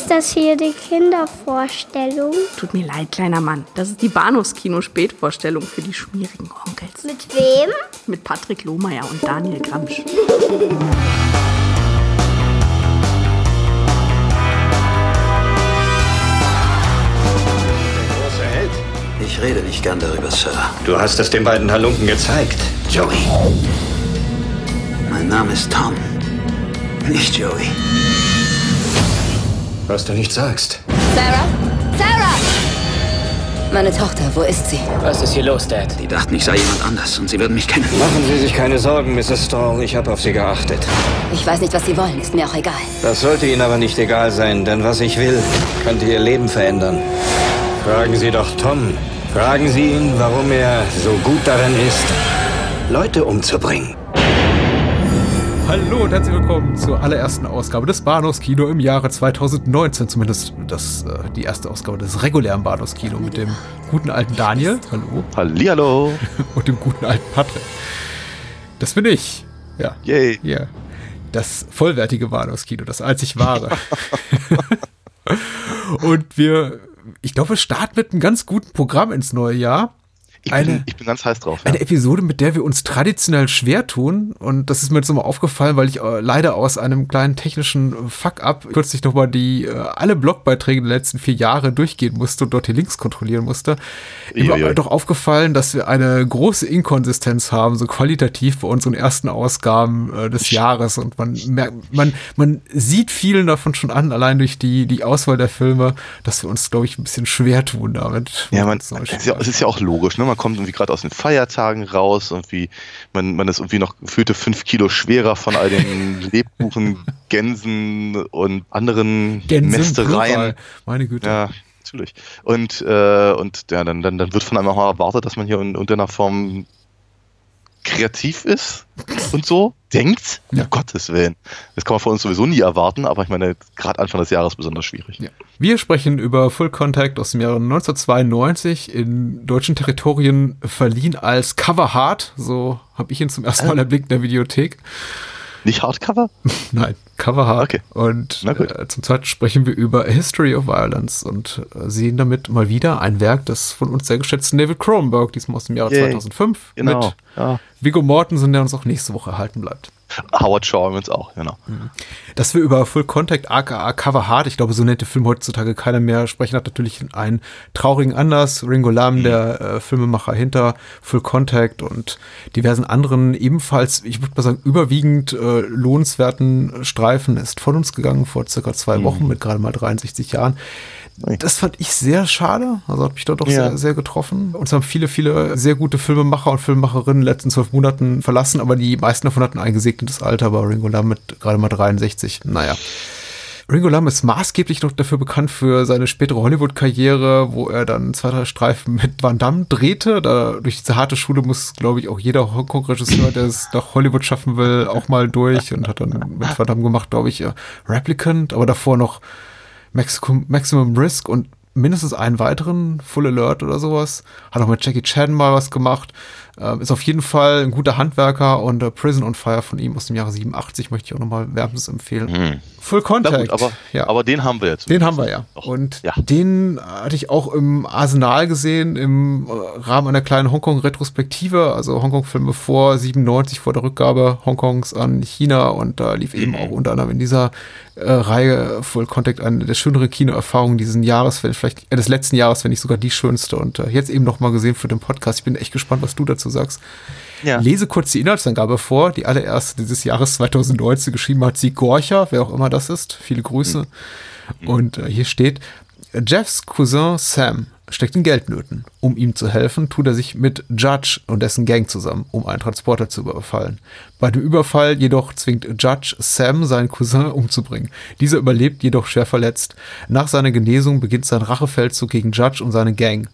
Ist das hier die Kindervorstellung? Tut mir leid, kleiner Mann. Das ist die Bahnhofskino-Spätvorstellung für die schmierigen Onkels. Mit wem? Mit Patrick Lohmeier und Daniel Gramsch. Ich rede nicht gern darüber, Sir. Du hast es den beiden Halunken gezeigt, Joey. Mein Name ist Tom. Nicht Joey. Was du nicht sagst. Sarah? Sarah! Meine Tochter, wo ist sie? Was ist hier los, Dad? Die dachten, ich sei jemand anders und sie würden mich kennen. Machen Sie sich keine Sorgen, Mrs. Stall. Ich habe auf Sie geachtet. Ich weiß nicht, was Sie wollen, ist mir auch egal. Das sollte Ihnen aber nicht egal sein, denn was ich will, könnte Ihr Leben verändern. Fragen Sie doch Tom. Fragen Sie ihn, warum er so gut darin ist, Leute umzubringen. Hallo und herzlich willkommen zur allerersten Ausgabe des Bahnhofskino im Jahre 2019. Zumindest das, äh, die erste Ausgabe des regulären Bahnhofskino mit dem guten alten Daniel. Hallo. Hallihallo. Und dem guten alten Patrick. Das bin ich. Ja. Yay. Ja. Das vollwertige Bahnhofskino, das einzig wahre. und wir, ich glaube, wir starten mit einem ganz guten Programm ins neue Jahr. Ich, Eine- bin, ich bin ganz heiß drauf. Ja. Eine Episode, mit der wir uns traditionell schwer tun. Und das ist mir jetzt nochmal aufgefallen, weil ich äh, leider aus einem kleinen technischen äh, Fuck-up kürzlich nochmal die äh, alle Blogbeiträge der letzten vier Jahre durchgehen musste und dort die Links kontrollieren musste. Mir war doch aufgefallen, dass wir eine große Inkonsistenz haben, so qualitativ bei unseren ersten Ausgaben äh, des Jahres. Und man merkt, man, man sieht vielen davon schon an, allein durch die, die Auswahl der Filme, dass wir uns, glaube ich, ein bisschen schwer tun damit. Ja, man, es, ist ja, es ist ja auch logisch, ne? Man kommt irgendwie gerade aus den Feiertagen raus, irgendwie, man, man ist irgendwie noch gefühlte fünf Kilo schwerer von all den Lebkuchen, Gänsen und anderen Mästereien. Plural. Meine Güte. Ja, natürlich. Und, äh, und ja, dann, dann, dann wird von einem auch mal erwartet, dass man hier in irgendeiner Form kreativ ist und so denkt. Ja. Um Gottes Willen. Das kann man von uns sowieso nie erwarten, aber ich meine, gerade Anfang des Jahres besonders schwierig. Ja. Wir sprechen über Full Contact aus dem Jahre 1992 in deutschen Territorien verliehen als Cover Hard. So habe ich ihn zum ersten Mal erblickt in der Videothek. Nicht Hardcover? Nein, Cover Hard. Okay. Und äh, zum zweiten sprechen wir über A History of Violence und äh, sehen damit mal wieder ein Werk des von uns sehr geschätzten David Cronenberg, diesmal aus dem Jahre Yay. 2005, Genau. mit Ja. Viggo Mortensen, der uns auch nächste Woche erhalten bleibt. Howard Shaw übrigens auch, genau. Dass wir über Full Contact aka Cover Hard, ich glaube, so nennt der Film heutzutage keiner mehr sprechen, hat natürlich einen traurigen Anlass. Ringo Lam, der äh, Filmemacher hinter Full Contact und diversen anderen ebenfalls, ich würde mal sagen, überwiegend äh, lohnenswerten Streifen ist von uns gegangen vor circa zwei Wochen mit gerade mal 63 Jahren. Das fand ich sehr schade, also hat mich dort doch Ja. sehr, sehr getroffen. Uns haben viele, viele sehr gute Filmemacher und Filmemacherinnen in den letzten zwölf Monaten verlassen, aber die meisten davon hatten ein gesegnetes Alter, aber Ringo Lam mit gerade mal 63, naja. Ringo Lam ist maßgeblich noch dafür bekannt für seine spätere Hollywood-Karriere, wo er dann zwei, drei Streifen mit Van Damme drehte. Da, durch diese harte Schule muss, glaube ich, auch jeder Hongkong-Regisseur, der es nach Hollywood schaffen will, auch mal durch und hat dann mit Van Damme gemacht, glaube ich, äh, Replicant, aber davor noch Maximum, Maximum Risk und mindestens einen weiteren, Full Alert oder sowas. Hat auch mit Jackie Chan mal was gemacht. Ähm, ist auf jeden Fall ein guter Handwerker und äh, Prison on Fire von ihm aus dem Jahre 87 möchte ich auch nochmal wärmstens empfehlen. Mhm. Na Contact. gut, aber, ja. aber den haben wir jetzt. Den haben wir ja. Doch. Und ja. den hatte ich auch im Arsenal gesehen, im Rahmen einer kleinen Hongkong-Retrospektive, also Hongkong-Filme vor 97, vor der Rückgabe Hongkongs an China. Und da lief Mhm. eben auch unter anderem in dieser äh, Reihe Full Contact eine der schöneren Kinoerfahrungen dieses Jahres, wenn vielleicht äh, des letzten Jahres, wenn nicht sogar die schönste. Und äh, jetzt eben noch mal gesehen für den Podcast. Ich bin echt gespannt, was du dazu sagst. Ja. Lese kurz die Inhaltsangabe vor. Die allererste dieses Jahres 2019 geschrieben hat sie Gorcher, wer auch immer das ist. Viele Grüße. Und äh, hier steht, Jeffs Cousin Sam steckt in Geldnöten. Um ihm zu helfen, tut er sich mit Judge und dessen Gang zusammen, um einen Transporter zu überfallen. Bei dem Überfall jedoch zwingt Judge Sam seinen Cousin umzubringen. Dieser überlebt jedoch schwer verletzt. Nach seiner Genesung beginnt sein Rachefeldzug gegen Judge und seine Gang.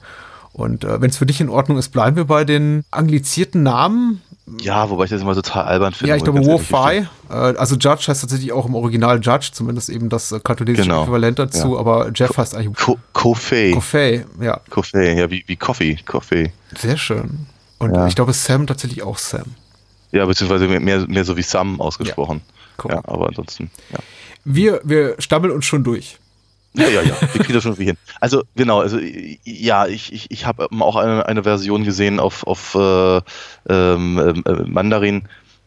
Und äh, wenn es für dich in Ordnung ist, bleiben wir bei den anglizierten Namen. Ja, wobei ich das immer total albern finde. Ja, ich glaube, Wo-Fi. Äh, also Judge heißt tatsächlich auch im Original Judge, zumindest eben das äh, katholische Genau. Äquivalent dazu, Ja. aber Jeff heißt eigentlich Ko Koffei. Coffee. Ja, Koffei, ja, wie, wie Coffee. Coffee. sehr schön. Und Ja. ich glaube, Sam tatsächlich auch Sam. Ja, beziehungsweise mehr, mehr so wie Sam ausgesprochen. Cool. Ja, aber ansonsten, ja. Wir, wir stammeln uns schon durch. Ja, ja, ja, wir kriegen das schon irgendwie hin. Also genau, also ja, ich, ich, ich habe auch eine, eine Version gesehen auf, auf äh, ähm, äh, Mandarin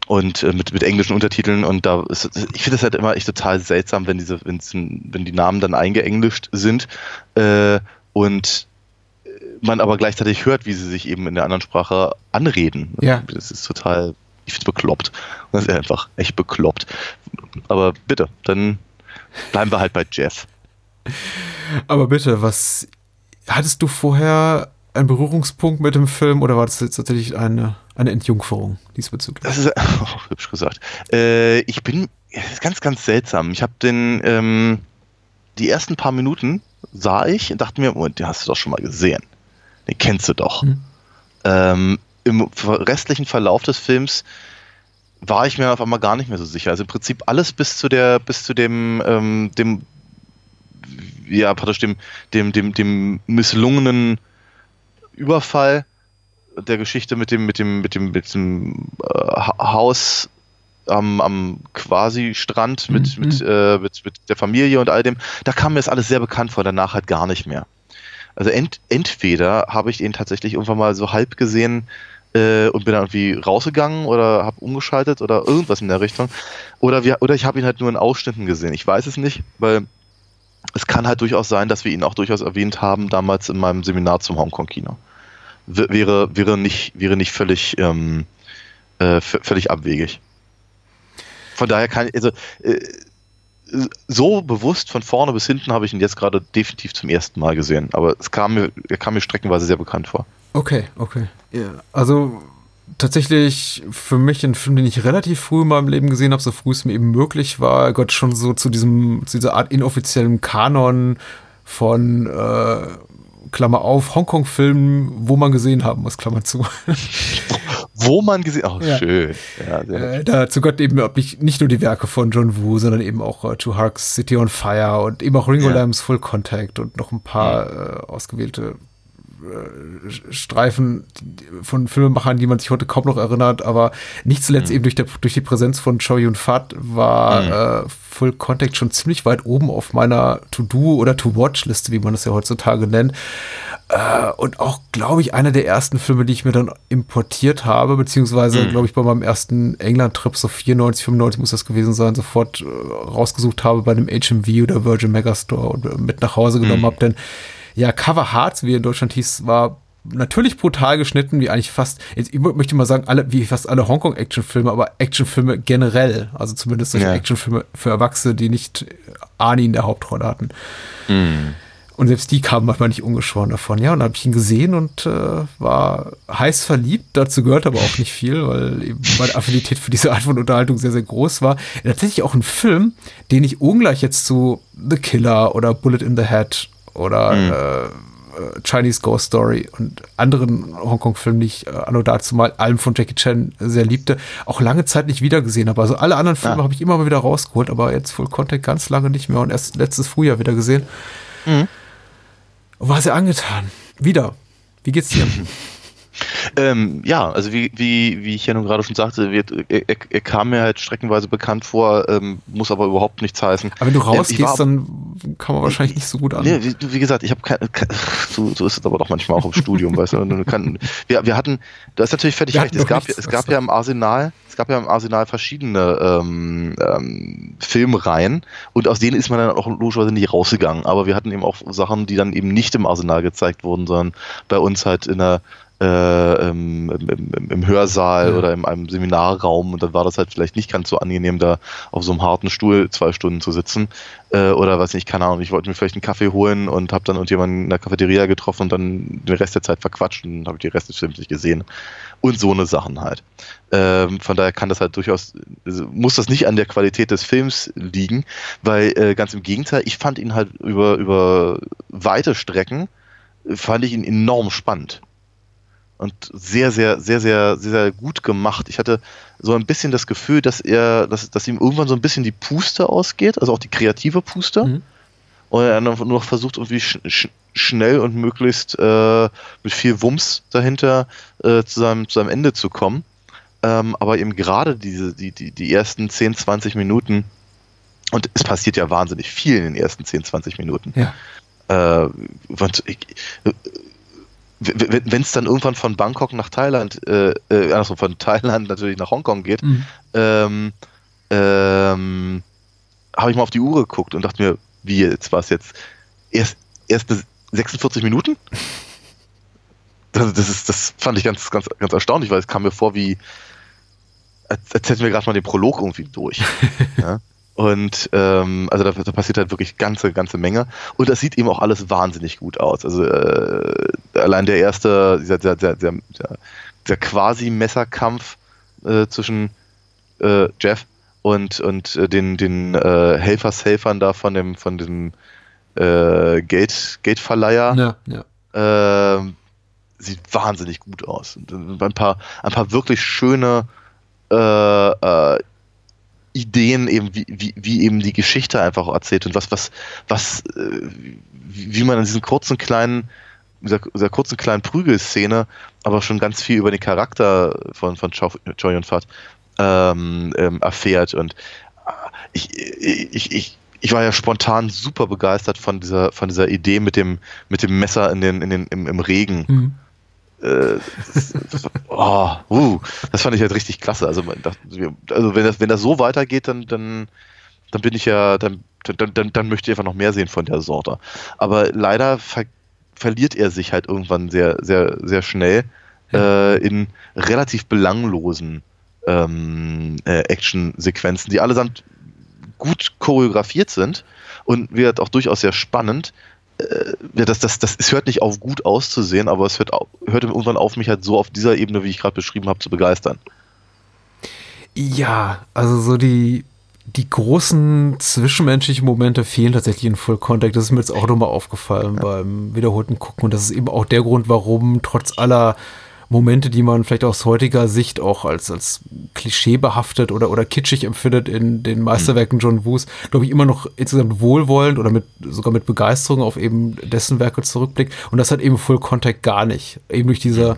und äh, mit, mit englischen Untertiteln und da ist, ich finde das halt immer echt total seltsam, wenn diese, wenn die Namen dann eingeenglischt sind äh, und man aber gleichzeitig hört, wie sie sich eben in der anderen Sprache anreden. Ja. Das ist total, ich finde bekloppt. Das ist einfach echt bekloppt. Aber bitte, dann bleiben wir halt bei Jeff. Aber bitte, was hattest du vorher einen Berührungspunkt mit dem Film oder war das jetzt tatsächlich eine, eine Entjungferung diesbezüglich? Das ist oh, hübsch gesagt. Äh, ich bin ganz, ganz seltsam. Ich habe den ähm, die ersten paar Minuten sah ich und dachte mir, Moment, den hast du doch schon mal gesehen. Den kennst du doch. Hm. Ähm, Im restlichen Verlauf des Films war ich mir auf einmal gar nicht mehr so sicher. Also im Prinzip alles bis zu der, bis zu dem, ähm, dem ja, praktisch dem, dem, dem, dem misslungenen Überfall der Geschichte mit dem, mit dem, mit dem, mit dem äh, Haus am, am quasi Strand mit, mhm. mit, äh, mit, mit der Familie und all dem, da kam mir das alles sehr bekannt vor, danach halt gar nicht mehr. Also ent, entweder habe ich ihn tatsächlich irgendwann mal so halb gesehen äh, und bin dann irgendwie rausgegangen oder habe umgeschaltet oder irgendwas in der Richtung. Oder, wir, oder ich habe ihn halt nur in Ausschnitten gesehen. Ich weiß es nicht, weil es kann halt durchaus sein, dass wir ihn auch durchaus erwähnt haben, damals in meinem Seminar zum Hongkong-Kino. Wäre, wäre, nicht, wäre nicht völlig, ähm, äh, völlig abwegig. Von daher kann ich, also, äh, so bewusst von vorne bis hinten habe ich ihn jetzt gerade definitiv zum ersten Mal gesehen. Aber es kam mir, er kam mir streckenweise sehr bekannt vor. Okay, okay. Ja, also tatsächlich für mich ein Film, den ich relativ früh in meinem Leben gesehen habe, so früh es mir eben möglich war. Gott, schon so zu diesem, zu dieser Art inoffiziellen Kanon von äh, Klammer auf, Hongkong-Filmen, wo man gesehen haben muss, Klammer zu. wo man gesehen Oh, ja. schön. Ja, äh, dazu gehört eben nicht, nicht nur die Werke von John Woo, sondern eben auch äh, To Harks City on Fire und eben auch Ringo ja. Lambs Full Contact und noch ein paar ja. äh, ausgewählte äh, Streifen von Filmemachern, die man sich heute kaum noch erinnert, aber nicht zuletzt mhm. eben durch, der, durch die Präsenz von Choi Yun Fat war mhm. äh, Full Contact schon ziemlich weit oben auf meiner To-Do oder To-Watch-Liste, wie man das ja heutzutage nennt. Äh, und auch, glaube ich, einer der ersten Filme, die ich mir dann importiert habe, beziehungsweise, mhm. glaube ich, bei meinem ersten England-Trip, so 94, 95 muss das gewesen sein, sofort äh, rausgesucht habe bei einem HMV oder Virgin Megastore und äh, mit nach Hause genommen mhm. habe, denn ja, Cover Hearts, wie in Deutschland hieß, war natürlich brutal geschnitten, wie eigentlich fast, jetzt ich möchte mal sagen, alle, wie fast alle Hongkong-Actionfilme, aber Actionfilme generell, also zumindest solche ja. Actionfilme für Erwachsene, die nicht Arnie in der Hauptrolle hatten. Mhm. Und selbst die kamen manchmal nicht ungeschoren davon. Ja, und dann habe ich ihn gesehen und äh, war heiß verliebt. Dazu gehört aber auch nicht viel, weil eben meine Affinität für diese Art von Unterhaltung sehr, sehr groß war. Tatsächlich auch ein Film, den ich ungleich jetzt zu The Killer oder Bullet in the Head oder mhm. äh, Chinese Ghost Story und anderen Hongkong-Filmen, die ich äh, anno dazu mal allem von Jackie Chan sehr liebte, auch lange Zeit nicht wiedergesehen habe. Also alle anderen Filme ja. habe ich immer mal wieder rausgeholt, aber jetzt Full Contact ganz lange nicht mehr und erst letztes Frühjahr wieder gesehen. Mhm. War sehr angetan. Wieder. Wie geht's dir? Ähm, ja, also wie, wie, wie ich ja nun gerade schon sagte, wird, er, er, kam mir halt streckenweise bekannt vor, ähm, muss aber überhaupt nichts heißen. Aber wenn du rausgehst, war, dann kann man wahrscheinlich nicht so gut an. Nee, wie, wie gesagt, ich habe keine, keine so, so ist es aber doch manchmal auch im Studium, weißt du. Kann, wir, wir hatten, da ist natürlich fertig recht, es gab, es gab ja im Arsenal, es gab ja im Arsenal verschiedene ähm, ähm, Filmreihen und aus denen ist man dann auch logischerweise nicht rausgegangen. Aber wir hatten eben auch Sachen, die dann eben nicht im Arsenal gezeigt wurden, sondern bei uns halt in der äh, im, im, im, Hörsaal ja. oder in einem Seminarraum und dann war das halt vielleicht nicht ganz so angenehm, da auf so einem harten Stuhl zwei Stunden zu sitzen äh, oder was nicht, keine Ahnung, ich wollte mir vielleicht einen Kaffee holen und habe dann irgendjemanden in der Cafeteria getroffen und dann den Rest der Zeit verquatscht und habe den Rest des Films nicht gesehen und so eine Sachen halt. Ähm, von daher kann das halt durchaus, also muss das nicht an der Qualität des Films liegen, weil äh, ganz im Gegenteil, ich fand ihn halt über, über weite Strecken, fand ich ihn enorm spannend und sehr, sehr, sehr, sehr, sehr, sehr gut gemacht. Ich hatte so ein bisschen das Gefühl, dass er, dass, dass ihm irgendwann so ein bisschen die Puste ausgeht, also auch die kreative Puste. Mhm. Und er nur noch versucht, irgendwie sch sch schnell und möglichst äh, mit viel Wumms dahinter äh, zu, seinem, zu seinem Ende zu kommen. Ähm, aber eben gerade diese, die, die, die ersten 10, 20 Minuten Und es passiert ja wahnsinnig viel in den ersten 10, 20 Minuten. Ja. Äh, ich- wenn es dann irgendwann von Bangkok nach Thailand, äh, äh, also von Thailand natürlich nach Hongkong geht, Mhm. ähm, ähm, habe ich mal auf die Uhr geguckt und dachte mir, wie jetzt war es jetzt? Erst, erst bis 46 Minuten? Das, das, ist, das fand ich ganz, ganz, ganz erstaunlich, weil es kam mir vor wie, als, als hätten wir gerade mal den Prolog irgendwie durch. ja? Und ähm, also da, da passiert halt wirklich ganze, ganze Menge. Und das sieht eben auch alles wahnsinnig gut aus. Also äh, allein der erste, dieser, der, der, der, der, der quasi Messerkampf äh, zwischen äh, Jeff und, und äh, den, den äh, Helfershelfern da von dem, von dem äh, Gate, Gateverleiher Ja, ja. ähm, sieht wahnsinnig gut aus. Und, äh, ein paar, ein paar wirklich schöne äh, äh, Ideen eben, wie, wie, wie eben die Geschichte einfach erzählt und was, was, was, äh, wie man in diesen kurzen kleinen, dieser, dieser kurzen kleinen Prügelszene aber schon ganz viel über den Charakter von, von Choi Choi Yun-Fat ähm, ähm, erfährt und äh, ich, ich, ich, ich war ja spontan super begeistert von dieser, von dieser Idee mit dem, mit dem Messer in den, in den, im, im Regen. Mhm. Äh, das, oh, uh, das fand ich halt richtig klasse. Also, also wenn das, wenn das so weitergeht, dann, dann, dann bin ich ja, dann, dann, dann, dann möchte ich einfach noch mehr sehen von der Sorte. Aber leider ver verliert er sich halt irgendwann sehr, sehr, sehr schnell äh, in relativ belanglosen ähm, äh, Action-Sequenzen, die allesamt gut choreografiert sind und wird auch durchaus sehr spannend. Äh, ja, das, das, das, es hört nicht auf, gut auszusehen, aber es hört, hört irgendwann auf, mich halt so auf dieser Ebene, wie ich gerade beschrieben habe, zu begeistern. Ja, also so die, die großen zwischenmenschlichen Momente fehlen tatsächlich in Full Contact. Das ist mir jetzt auch nochmal aufgefallen beim wiederholten Gucken. Und das ist eben auch der Grund, warum trotz aller Momente, die man vielleicht aus heutiger Sicht auch als, als klischeebehaftet oder, oder kitschig empfindet in den Meisterwerken John Woos, glaube ich, immer noch insgesamt wohlwollend oder mit, sogar mit Begeisterung auf eben dessen Werke zurückblickt. Und das hat eben Full Contact gar nicht. Eben durch diese,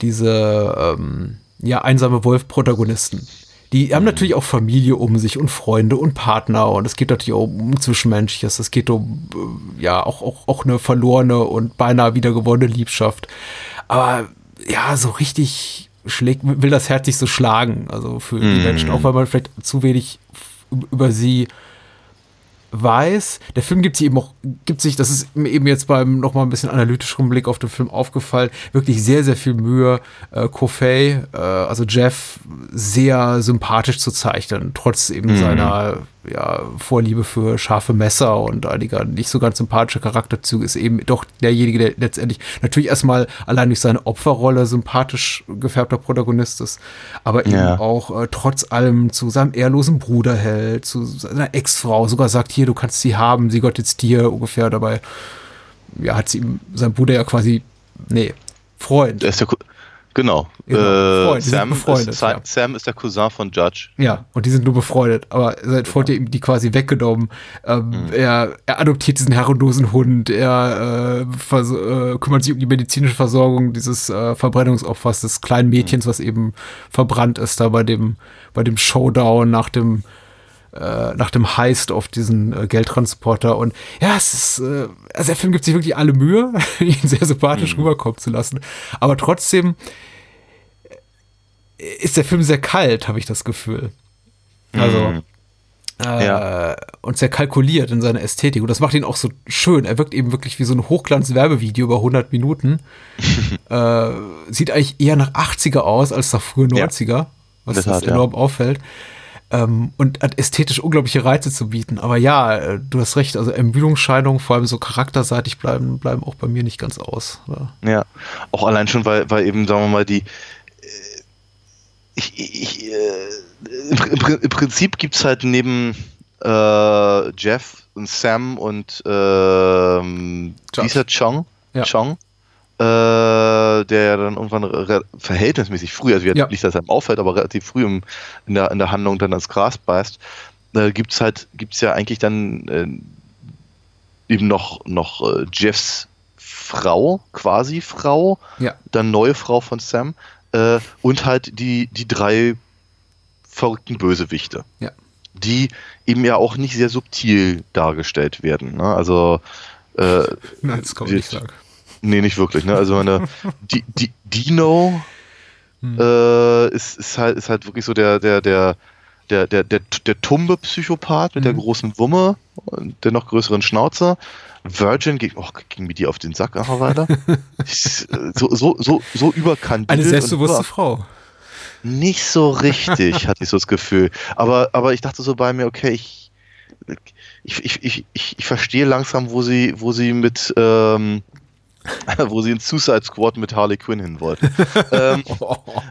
diese ähm, ja, einsame Wolf-Protagonisten. Die haben natürlich auch Familie um sich und Freunde und Partner und es geht natürlich auch um Zwischenmenschliches. Es geht um äh, ja auch, auch, auch eine verlorene und beinahe wiedergewonnene Liebschaft. Aber ja, so richtig schlägt, will das Herz nicht so schlagen. Also für die Menschen, auch weil man vielleicht zu wenig über sie weiß, der Film gibt sich eben auch, gibt sich, das ist mir eben jetzt beim nochmal ein bisschen analytischeren Blick auf den Film aufgefallen, wirklich sehr, sehr viel Mühe, äh, Kofei, äh, also Jeff, sehr sympathisch zu zeichnen, trotz eben seiner ja, Vorliebe für scharfe Messer und einiger nicht so ganz sympathische Charakterzüge, ist eben doch derjenige, der letztendlich natürlich erstmal allein durch seine Opferrolle sympathisch gefärbter Protagonist ist, aber eben Ja. auch äh, trotz allem zu seinem ehrlosen Bruder hält, zu seiner Ex-Frau, sogar sagt, hier, du kannst sie haben, sie gehört jetzt dir ungefähr dabei. Ja, hat sie ihm, sein Bruder ja quasi, nee, Freund. Der ist der, genau. Genau, äh, Sam, ist, ja. Sam ist der Cousin von Judge. Ja, und die sind nur befreundet. Aber seit Freund ihr ihm die quasi weggenommen. Ähm, Mhm. er, er adoptiert diesen herrenlosen Hund. Er äh, äh, kümmert sich um die medizinische Versorgung dieses äh, Verbrennungsopfers, des kleinen Mhm. Mädchens, was eben verbrannt ist da bei dem, bei dem Showdown nach dem äh, nach dem Heist auf diesen äh, Geldtransporter und ja, es ist, äh, also der Film gibt sich wirklich alle Mühe, ihn sehr sympathisch Mhm. rüberkommen zu lassen, aber trotzdem ist der Film sehr kalt, habe ich das Gefühl. Also Mhm. äh, Ja. und sehr kalkuliert in seiner Ästhetik und das macht ihn auch so schön. Er wirkt eben wirklich wie so ein Hochglanz-Werbevideo über 100 Minuten. äh, sieht eigentlich eher nach 80er aus als nach frühen Ja. 90er, was In der das Tat, ja. enorm auffällt. Ähm, und hat ästhetisch unglaubliche Reize zu bieten. Aber ja, äh, du hast recht, also Ermüdungsscheinungen, vor allem so charakterseitig, bleiben, bleiben auch bei mir nicht ganz aus. Ja. Ja, auch allein schon, weil, weil eben, sagen wir mal, die. äh, Ich, ich, äh, im, Pri- im, Pri- Im Prinzip gibt es halt neben äh, Jeff und Sam und ähm, Josh. dieser Chong, Ja. Chong äh, der ja dann irgendwann verhältnismäßig früh, also Ja. nicht, dass er ihm auffällt, aber relativ früh im, in, der, in der Handlung dann ans Gras beißt, äh, gibt es halt, gibt es ja eigentlich dann äh, eben noch, noch äh, Jeffs Frau, quasi Frau, Ja. dann neue Frau von Sam, äh, und halt die, die drei verrückten Bösewichte. Ja. Äh, die. Äh, äh, äh, äh, eben ja auch nicht sehr subtil dargestellt werden. Ne? Also äh, Nein, das man nicht sagen. Nee, nicht wirklich. Ne? Also meine die, die, Dino Hm. äh, ist, ist halt ist halt wirklich so der der der der der der, der tumbe Psychopath mit der Mhm. großen Wumme und der noch größeren Schnauze. Virgin ging, oh, ging mir die auf den Sack. Ich, äh, so, so, so, so überkandidelt. Eine selbstbewusste Frau. nicht so richtig, hatte ich so das Gefühl. Aber, aber ich dachte so bei mir, okay, ich, ich, ich, ich, ich, ich verstehe langsam, wo sie, wo sie mit, ähm, wo sie in Suicide Squad mit Harley Quinn hin wollten. ähm,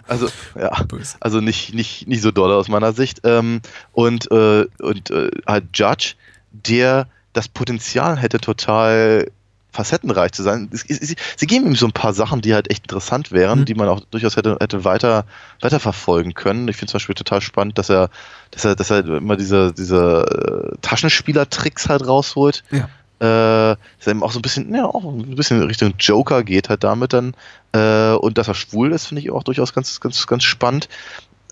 also, ja. Also nicht, nicht, nicht so doll aus meiner Sicht. Ähm, und äh, und äh, halt Judge, der das Potenzial hätte, total facettenreich zu sein. Es- es- Sie, sie geben ihm so ein paar Sachen, die halt echt interessant wären, Mhm. die man auch durchaus hätte, hätte weiter, weiter verfolgen können. Ich finde zum Beispiel total spannend, dass er, dass er, dass er immer diese, diese äh, Taschenspieler-Tricks halt rausholt. Ja. Äh, er eben auch so ein bisschen, ja, auch ein bisschen Richtung Joker geht halt damit dann. Äh, und dass er schwul ist, finde ich auch durchaus ganz, ganz, ganz spannend.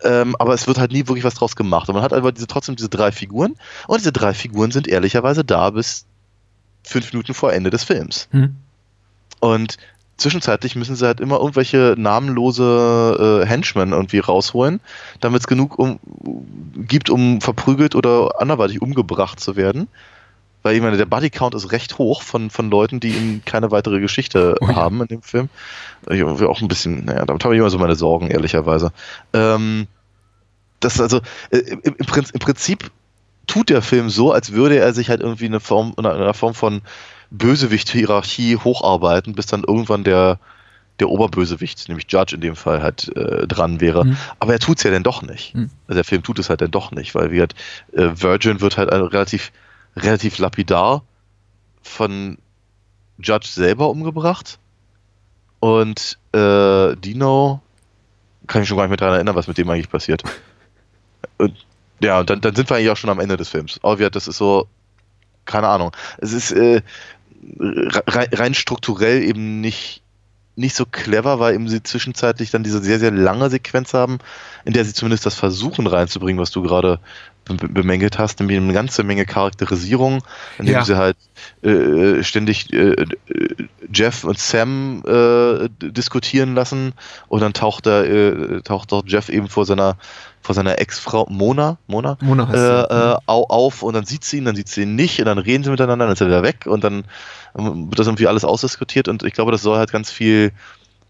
Ähm, aber es wird halt nie wirklich was draus gemacht. Und man hat aber diese, trotzdem diese drei Figuren. Und diese drei Figuren sind ehrlicherweise da bis fünf Minuten vor Ende des Films. Hm. Und zwischenzeitlich müssen sie halt immer irgendwelche namenlose äh, Henchmen irgendwie rausholen, damit es genug um, gibt, um verprügelt oder anderweitig umgebracht zu werden. Weil ich meine, der Bodycount ist recht hoch von, von Leuten, die eben keine weitere Geschichte Oh ja. haben in dem Film. Ich will auch ein bisschen, naja, damit habe ich immer so meine Sorgen, ehrlicherweise. Ähm, das also, äh, im, im, Prinzip, tut der Film so, als würde er sich halt irgendwie eine Form, in einer Form von Bösewicht-Hierarchie hocharbeiten, bis dann irgendwann der, der Oberbösewicht, nämlich Judge in dem Fall, halt äh, dran wäre. Mhm. Aber er tut's ja dann doch nicht. Mhm. Also der Film tut es halt dann doch nicht, weil wie halt, äh, Virgin wird halt relativ, relativ lapidar von Judge selber umgebracht. Und äh, Dino kann ich schon gar nicht mehr daran erinnern, was mit dem eigentlich passiert. Und ja, und dann, dann sind wir eigentlich auch schon am Ende des Films. Aber wir, das ist so, keine Ahnung. Es ist äh, rein, rein strukturell eben nicht, nicht so clever, weil eben sie zwischenzeitlich dann diese sehr, sehr lange Sequenz haben, in der sie zumindest das versuchen reinzubringen, was du gerade bemängelt hast, nämlich eine ganze Menge Charakterisierung, indem Ja. sie halt äh, ständig äh, äh, Jeff und Sam äh, diskutieren lassen und dann taucht er, äh, taucht doch Jeff eben vor seiner vor seiner Ex-Frau Mona, Mona, Mona heißt äh, äh, auf und dann sieht sie ihn, dann sieht sie ihn nicht und dann reden sie miteinander, dann ist er wieder weg und dann ähm, wird das irgendwie alles ausdiskutiert und ich glaube, das soll halt ganz viel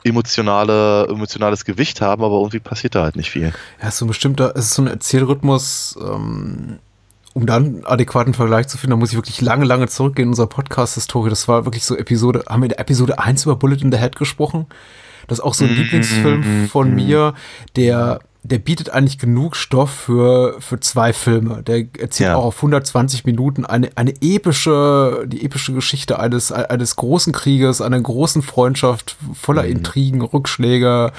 emotionale, emotionales Gewicht haben, aber irgendwie passiert da halt nicht viel. Ja, so ein bestimmter, es ist so ein Erzählrhythmus, ähm, um dann einen adäquaten Vergleich zu finden, da muss ich wirklich lange, lange zurückgehen in unserer Podcast-Historie. Das war wirklich so Episode, haben wir in der Episode 1 über Bullet in the Head gesprochen? Das ist auch so ein Lieblingsfilm von mir, der, der bietet eigentlich genug Stoff für, für zwei Filme. Der erzählt Ja. auch auf 120 Minuten eine, eine epische, die epische Geschichte eines, eines großen Krieges, einer großen Freundschaft voller Intrigen, Rückschläge,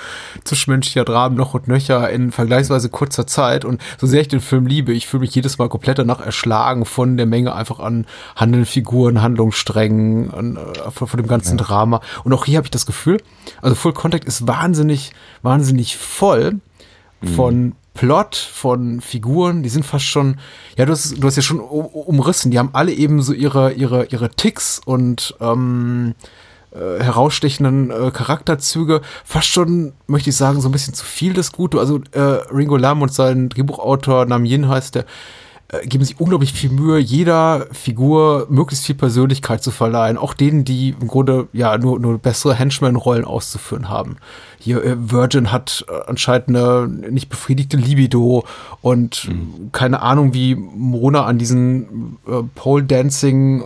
zwischenmenschlicher Dramen noch und nöcher in vergleichsweise kurzer Zeit. Und so sehr ich den Film liebe, ich fühle mich jedes Mal komplett danach erschlagen von der Menge einfach an handelnden Figuren, Handlungssträngen, an, äh, von, von dem ganzen Drama. Und auch hier habe ich das Gefühl, also Full Contact ist wahnsinnig, wahnsinnig voll von Plot, von Figuren, die sind fast schon, ja, du hast, du hast ja schon um, umrissen, die haben alle eben so ihre, ihre, ihre Ticks und ähm, äh, herausstechenden äh, Charakterzüge, fast schon, möchte ich sagen, so ein bisschen zu viel des Gute. Also äh, Ringo Lam und sein Drehbuchautor Nam Yin heißt der, äh, geben sich unglaublich viel Mühe, jeder Figur möglichst viel Persönlichkeit zu verleihen, auch denen, die im Grunde ja nur, nur bessere Henchman-Rollen auszuführen haben. Hier, äh, Virgin hat äh, anscheinend eine nicht befriedigte Libido und Mhm. keine Ahnung, wie Mona an diesen äh, Pole-Dancing äh,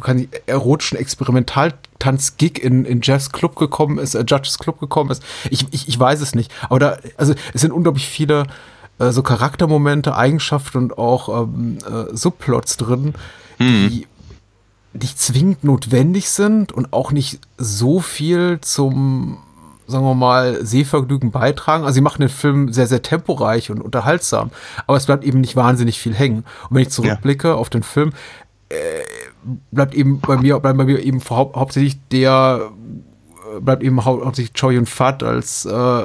kann ich, erotischen Experimentaltanz-Gig in, in Jeffs Club gekommen ist, äh, Judges Club gekommen ist. Ich, ich, ich weiß es nicht. Aber da, also es sind unglaublich viele äh, so Charaktermomente, Eigenschaften und auch ähm, äh, Subplots drin, die nicht zwingend notwendig sind und auch nicht so viel zum, sagen wir mal, Sehvergnügen beitragen. Also sie machen den Film sehr, sehr temporeich und unterhaltsam, aber es bleibt eben nicht wahnsinnig viel hängen. Und wenn ich zurückblicke auf den Film, äh, bleibt eben bei mir, bleibt bei mir eben hau hauptsächlich der äh, bleibt eben hau hauptsächlich Choi Yun Fat als äh,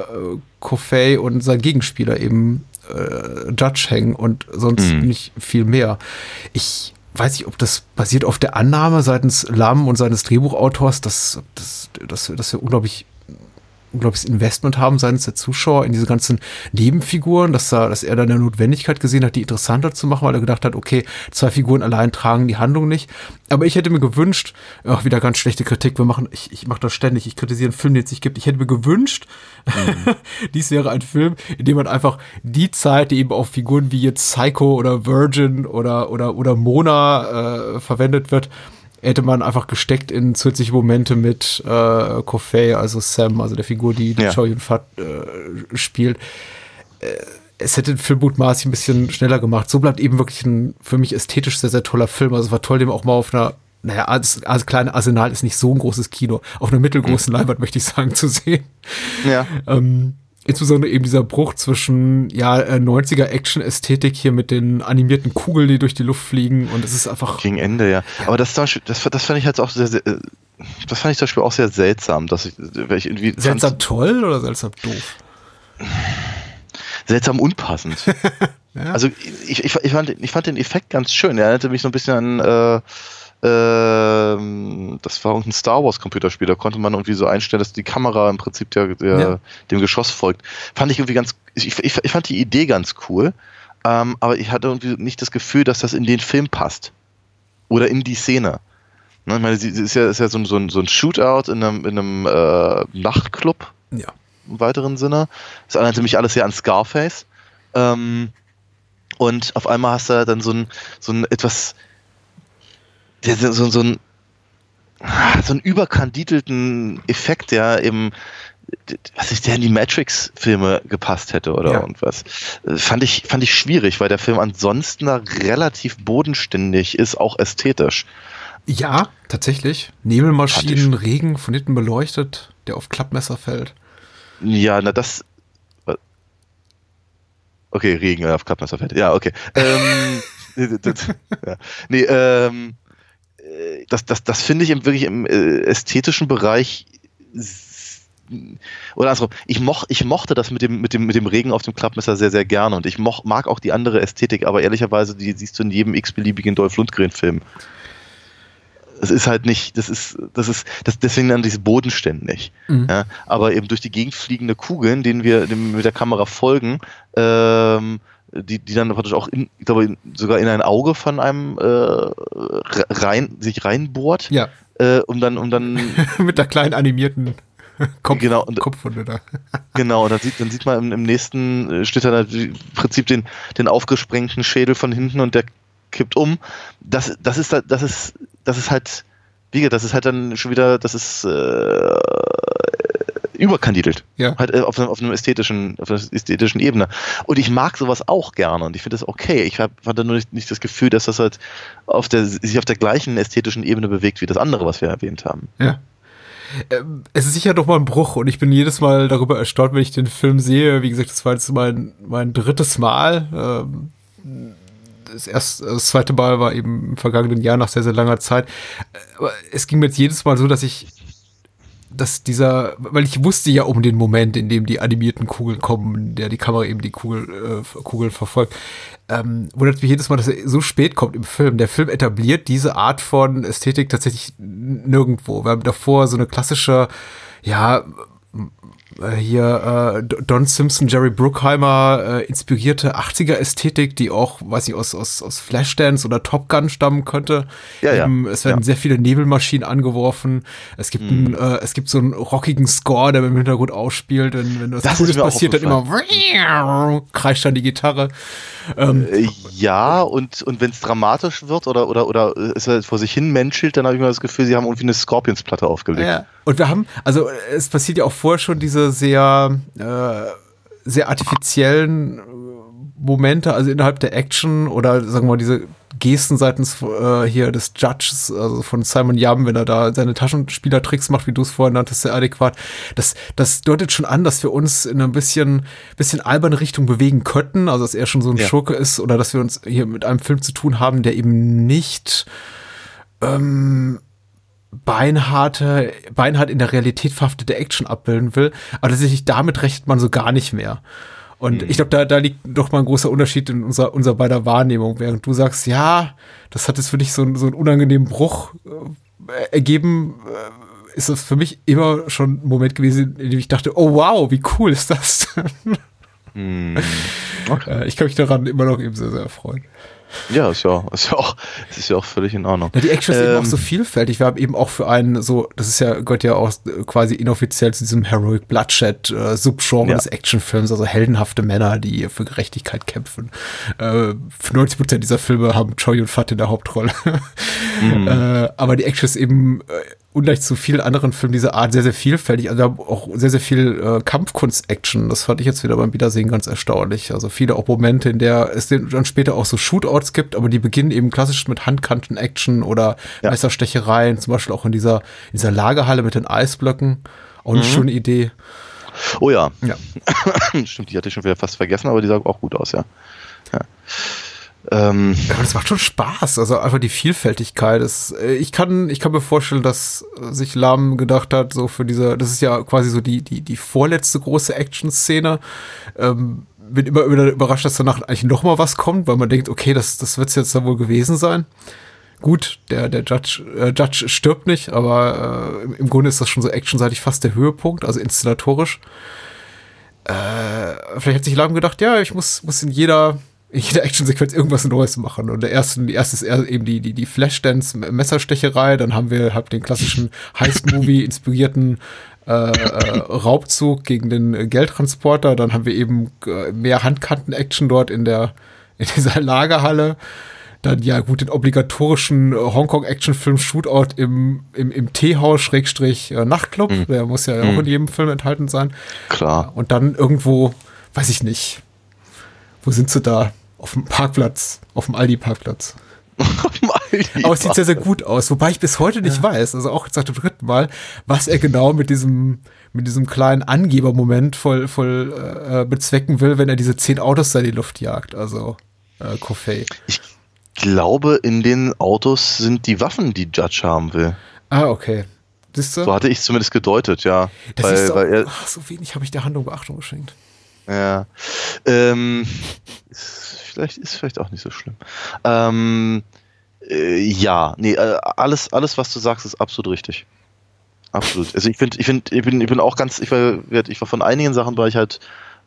Kofei und sein Gegenspieler eben äh, Judge hängen und sonst Mhm. nicht viel mehr. Ich weiß nicht, ob das basiert auf der Annahme seitens Lam und seines Drehbuchautors, dass, dass, dass, dass wir unglaublich unglaubliches Investment haben seitens der Zuschauer in diese ganzen Nebenfiguren, dass, er, dass er dann eine Notwendigkeit gesehen hat, die interessanter zu machen, weil er gedacht hat, okay, zwei Figuren allein tragen die Handlung nicht. Aber ich hätte mir gewünscht, auch wieder ganz schlechte Kritik, wir machen, ich, ich mache das ständig, ich kritisiere einen Film, den es nicht gibt. Ich hätte mir gewünscht, dies wäre ein Film, in dem man einfach die Zeit, die eben auf Figuren wie jetzt Psycho oder Virgin oder, oder, oder Mona äh, verwendet wird, hätte man einfach gesteckt in zusätzliche Momente mit äh, Kofei, also Sam, also der Figur, die, Ja. Chow Yun-Fat äh, spielt. Äh, es hätte den Film mutmaßlich ein bisschen schneller gemacht. So bleibt eben wirklich ein für mich ästhetisch sehr, sehr toller Film. Also es war toll, dem auch mal auf einer, naja, das, also kleine Arsenal ist nicht so ein großes Kino, auf einer mittelgroßen Leinwand, möchte ich sagen, zu sehen. Ja. Ähm, insbesondere eben dieser Bruch zwischen ja, äh, 90er Action-Ästhetik hier mit den animierten Kugeln, die durch die Luft fliegen und es ist einfach Gegen Ende, ja. Aber das, das, das fand ich halt auch sehr, sehr äh, das fand ich zum Beispiel auch sehr seltsam, dass ich, weil ich irgendwie seltsam toll oder seltsam doof. seltsam unpassend. Also ich, ich, ich, fand, ich fand den Effekt ganz schön. Er erinnerte mich so ein bisschen an äh, ähm, das war irgendein Star Wars Computerspiel, da konnte man irgendwie so einstellen, dass die Kamera im Prinzip der, der, Ja. dem Geschoss folgt. Fand ich irgendwie ganz, ich, ich, ich fand die Idee ganz cool, ähm, aber ich hatte irgendwie nicht das Gefühl, dass das in den Film passt. Oder in die Szene. Ne, ich meine, sie sie ist ja, ist ja so, ein- so, ein, Shootout in einem, in einem äh, Nachtclub Ja. im weiteren Sinne. Das erinnerte mich alles sehr an Scarface. Ähm, und auf einmal hast du dann so ein, so ein etwas, so, so, so ein, so einen überkandidelten Effekt, der eben, was ich, der in die Matrix-Filme gepasst hätte oder Ja. irgendwas. Äh, Fand ich, fand ich schwierig, weil der Film ansonsten relativ bodenständig ist, auch ästhetisch. Ja, tatsächlich. Nebelmaschinen, Regen von hinten beleuchtet, der auf Klappmesser fällt. Ja, na das. Okay, Regen auf Klappmesserfeld. Ja, okay. Ähm, das, ja. Nee, ähm, äh, das, das, das finde ich im, wirklich im äh, ästhetischen Bereich oder andersrum, ich, moch, ich mochte das mit dem, mit, dem, mit dem Regen auf dem Klappmesser sehr, sehr gerne und ich moch, mag auch die andere Ästhetik, aber ehrlicherweise, die siehst du in jedem x-beliebigen Dolph Lundgren-Film. Es ist halt nicht, das ist, das ist, das, deswegen dann dieses bodenständig. Mhm. Ja, aber eben durch die Gegend fliegende Kugeln, denen wir denen wir mit der Kamera folgen, ähm, die, die dann praktisch auch in, ich glaube, sogar in ein Auge von einem äh, rein, sich reinbohrt, Ja, äh, um dann, um dann, mit der kleinen animierten Kopf, Genau, und- Kopfwunde da. genau, und dann sieht, dann sieht man im, im nächsten äh, Schnitt dann im Prinzip den, den aufgesprengten Schädel von hinten und der kippt um. Das, das ist, halt- das ist, das ist halt, wie gesagt, das ist halt dann schon wieder, das ist äh, überkandidelt. Ja. Halt äh, auf, auf einem ästhetischen, auf einer ästhetischen Ebene. Und ich mag sowas auch gerne und ich finde das okay. Ich hab, hatte nur nicht, nicht das Gefühl, dass das halt auf der, sich auf der gleichen ästhetischen Ebene bewegt wie das andere, was wir erwähnt haben. Ja. Ähm, Es ist sicher doch mal ein Bruch und ich bin jedes Mal darüber erstaunt, wenn ich den Film sehe. Wie gesagt, das war jetzt mein, mein drittes Mal. Ähm, Das, erste, das zweite Mal war eben im vergangenen Jahr nach sehr, sehr langer Zeit. Aber es ging mir jetzt jedes Mal so, dass ich dass dieser, weil ich wusste ja um den Moment, in dem die animierten Kugeln kommen, der die Kamera eben die Kugel, äh, Kugeln verfolgt, ähm, wundert mich jedes Mal, dass er so spät kommt im Film. Der Film etabliert diese Art von Ästhetik tatsächlich nirgendwo. Wir haben davor so eine klassische, ja, hier äh, Don Simpson, Jerry Bruckheimer äh, inspirierte 80er Ästhetik, die auch, weiß ich, aus, aus, aus Flashdance oder Top Gun stammen könnte. Ja, ja. Eben, es werden Ja. sehr viele Nebelmaschinen angeworfen. Es gibt, Mhm. einen, äh, es gibt so einen rockigen Score, der im Hintergrund ausspielt. Wenn, wenn was Das Cooles passiert, dann immer kreischt dann die Gitarre. Ähm, Äh, Ja, und, und wenn es dramatisch wird oder, oder, oder es halt vor sich hin menschelt, dann habe ich immer das Gefühl, sie haben irgendwie eine Scorpions-Platte aufgelegt. Ja. Und wir haben, also es passiert ja auch vorher schon diese sehr, äh, sehr artifiziellen äh, Momente, also innerhalb der Action oder sagen wir mal diese Gesten seitens äh, hier des Judges, also von Simon Yam, wenn er da seine Taschenspielertricks macht, wie du es vorhin nanntest, sehr adäquat. Das, das deutet schon an, dass wir uns in ein bisschen, bisschen alberne Richtung bewegen könnten, also dass er schon so ein Ja. Schurke ist oder dass wir uns hier mit einem Film zu tun haben, der eben nicht ähm, beinharte, beinhart in der Realität verhaftete Action abbilden will. Aber tatsächlich damit rechnet man so gar nicht mehr. Und Mhm. ich glaube, da, da liegt doch mal ein großer Unterschied in unserer, unserer beider Wahrnehmung. Während du sagst, ja, das hat jetzt für dich so, einen- so einen unangenehmen Bruch äh, ergeben, äh, ist das für mich immer schon ein Moment gewesen, in dem ich dachte, oh wow, wie cool ist das? Hm. Äh, ich kann mich daran immer noch eben sehr, sehr freuen. Ja, ist ja, ist ja auch, ist ja auch völlig in Ordnung. Ja, die Action ist eben auch Ähm, so vielfältig. Wir haben eben auch für einen so, das ist ja, gehört ja auch quasi inoffiziell zu diesem Heroic Bloodshed äh, Subgenre Ja. des Actionfilms, also heldenhafte Männer, die für Gerechtigkeit kämpfen. Äh, für 90 Prozent dieser Filme haben Choi und Fat in der Hauptrolle. Mhm. äh, aber die Action ist eben äh, ungleich zu vielen anderen Filmen dieser Art sehr, sehr vielfältig. Also auch sehr, sehr viel äh, Kampfkunst-Action. Das fand ich jetzt wieder beim Wiedersehen ganz erstaunlich. Also viele auch Momente, in der es dann später auch so Shootouts gibt, aber die beginnen eben klassisch mit Handkanten-Action oder Ja. Messerstechereien, zum Beispiel auch in dieser, in dieser Lagerhalle mit den Eisblöcken. Auch eine Mhm. schöne Idee. Oh ja, Ja. stimmt, die hatte ich schon wieder fast vergessen, aber die sah auch gut aus, ja. ja. Ähm, Ja, das macht schon Spaß. Also einfach die Vielfältigkeit. Ist, äh, ich, kann, ich kann mir vorstellen, dass sich Lahm gedacht hat, so für diese, das ist ja quasi so die, die, die vorletzte große Action-Szene. Ähm, bin immer wieder überrascht, dass danach eigentlich noch mal was kommt, weil man denkt, okay, das, das wird es jetzt dann wohl gewesen sein. Gut, der, der Judge, äh, Judge stirbt nicht, aber äh, im, im Grunde ist das schon so actionseitig fast der Höhepunkt, also inszenatorisch. Äh, vielleicht hat sich Lahm gedacht, ja, ich muss, muss in jeder, in jeder Actionsequenz irgendwas Neues machen. Und der erste, die erste ist eben die, die, die Flashdance-Messerstecherei. Dann haben wir halt den klassischen Heist-Movie inspirierten äh, äh, Raubzug gegen den Geldtransporter. Dann haben wir eben äh, mehr Handkanten-Action dort in der, in dieser Lagerhalle. Dann ja gut den obligatorischen äh, Hongkong-Actionfilm Shootout im, im, im Teehaus Schrägstrich äh, Nachtclub. Der muss ja auch in jedem Film enthalten sein. klar. Und dann irgendwo, weiß ich nicht, wo sind sie da? Auf dem Parkplatz, auf dem Aldi-Parkplatz. Aber es sieht sehr, sehr gut aus, wobei ich bis heute nicht weiß, also auch jetzt seit dem dritten Mal, was er genau mit diesem, mit diesem kleinen Angebermoment voll, voll äh, bezwecken will, wenn er diese zehn Autos da in die Luft jagt. Also äh, Coffee. Ich glaube, in den Autos sind die Waffen, die Judge haben will. Ah, okay. Siehst du? So hatte ich zumindest gedeutet, ja. das weil, ist doch, weil er, ach, so wenig habe ich der Handlung Beachtung geschenkt. Ja. Ähm, ist, vielleicht ist vielleicht auch nicht so schlimm. Ähm, äh, ja, nee, äh, alles, alles, was du sagst, ist absolut richtig. Absolut. Also ich finde, ich finde, ich bin, ich bin auch ganz, ich war, ich war von einigen Sachen war ich halt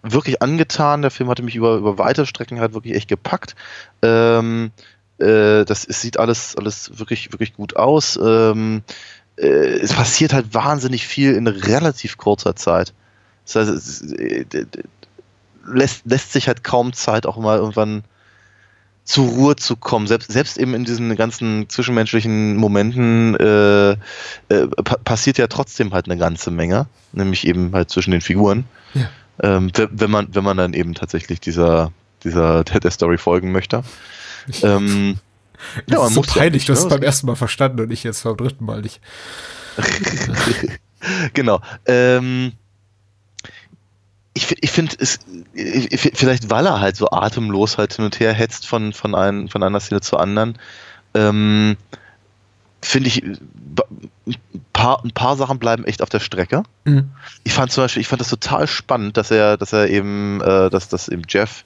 wirklich angetan. Der Film hatte mich über, über weite Strecken halt wirklich echt gepackt. Ähm, äh, das es sieht alles, alles wirklich, wirklich gut aus. Ähm, äh, es passiert halt wahnsinnig viel in relativ kurzer Zeit. Das heißt, äh, lässt, lässt sich halt kaum Zeit, auch mal irgendwann zur Ruhe zu kommen. Selbst, selbst eben in diesen ganzen zwischenmenschlichen Momenten äh, äh, pa passiert ja trotzdem halt eine ganze Menge, nämlich eben halt zwischen den Figuren. Ja. Ähm, wenn, man, wenn man dann eben tatsächlich dieser, dieser der, Story folgen möchte. Ähm, Ja, man ist so muss ja peinlich, nicht, du hast es ne? beim ersten Mal verstanden und ich jetzt beim dritten Mal nicht. genau. Ähm, ich ich finde es, ich- ich- vielleicht weil er halt so atemlos halt hin und her hetzt von, von, ein, von einer Szene zur anderen, ähm, finde ich, ein paar, ein paar Sachen bleiben echt auf der Strecke. Mhm. Ich fand zum Beispiel, ich fand das total spannend, dass er, dass er eben, äh, dass, dass eben Jeff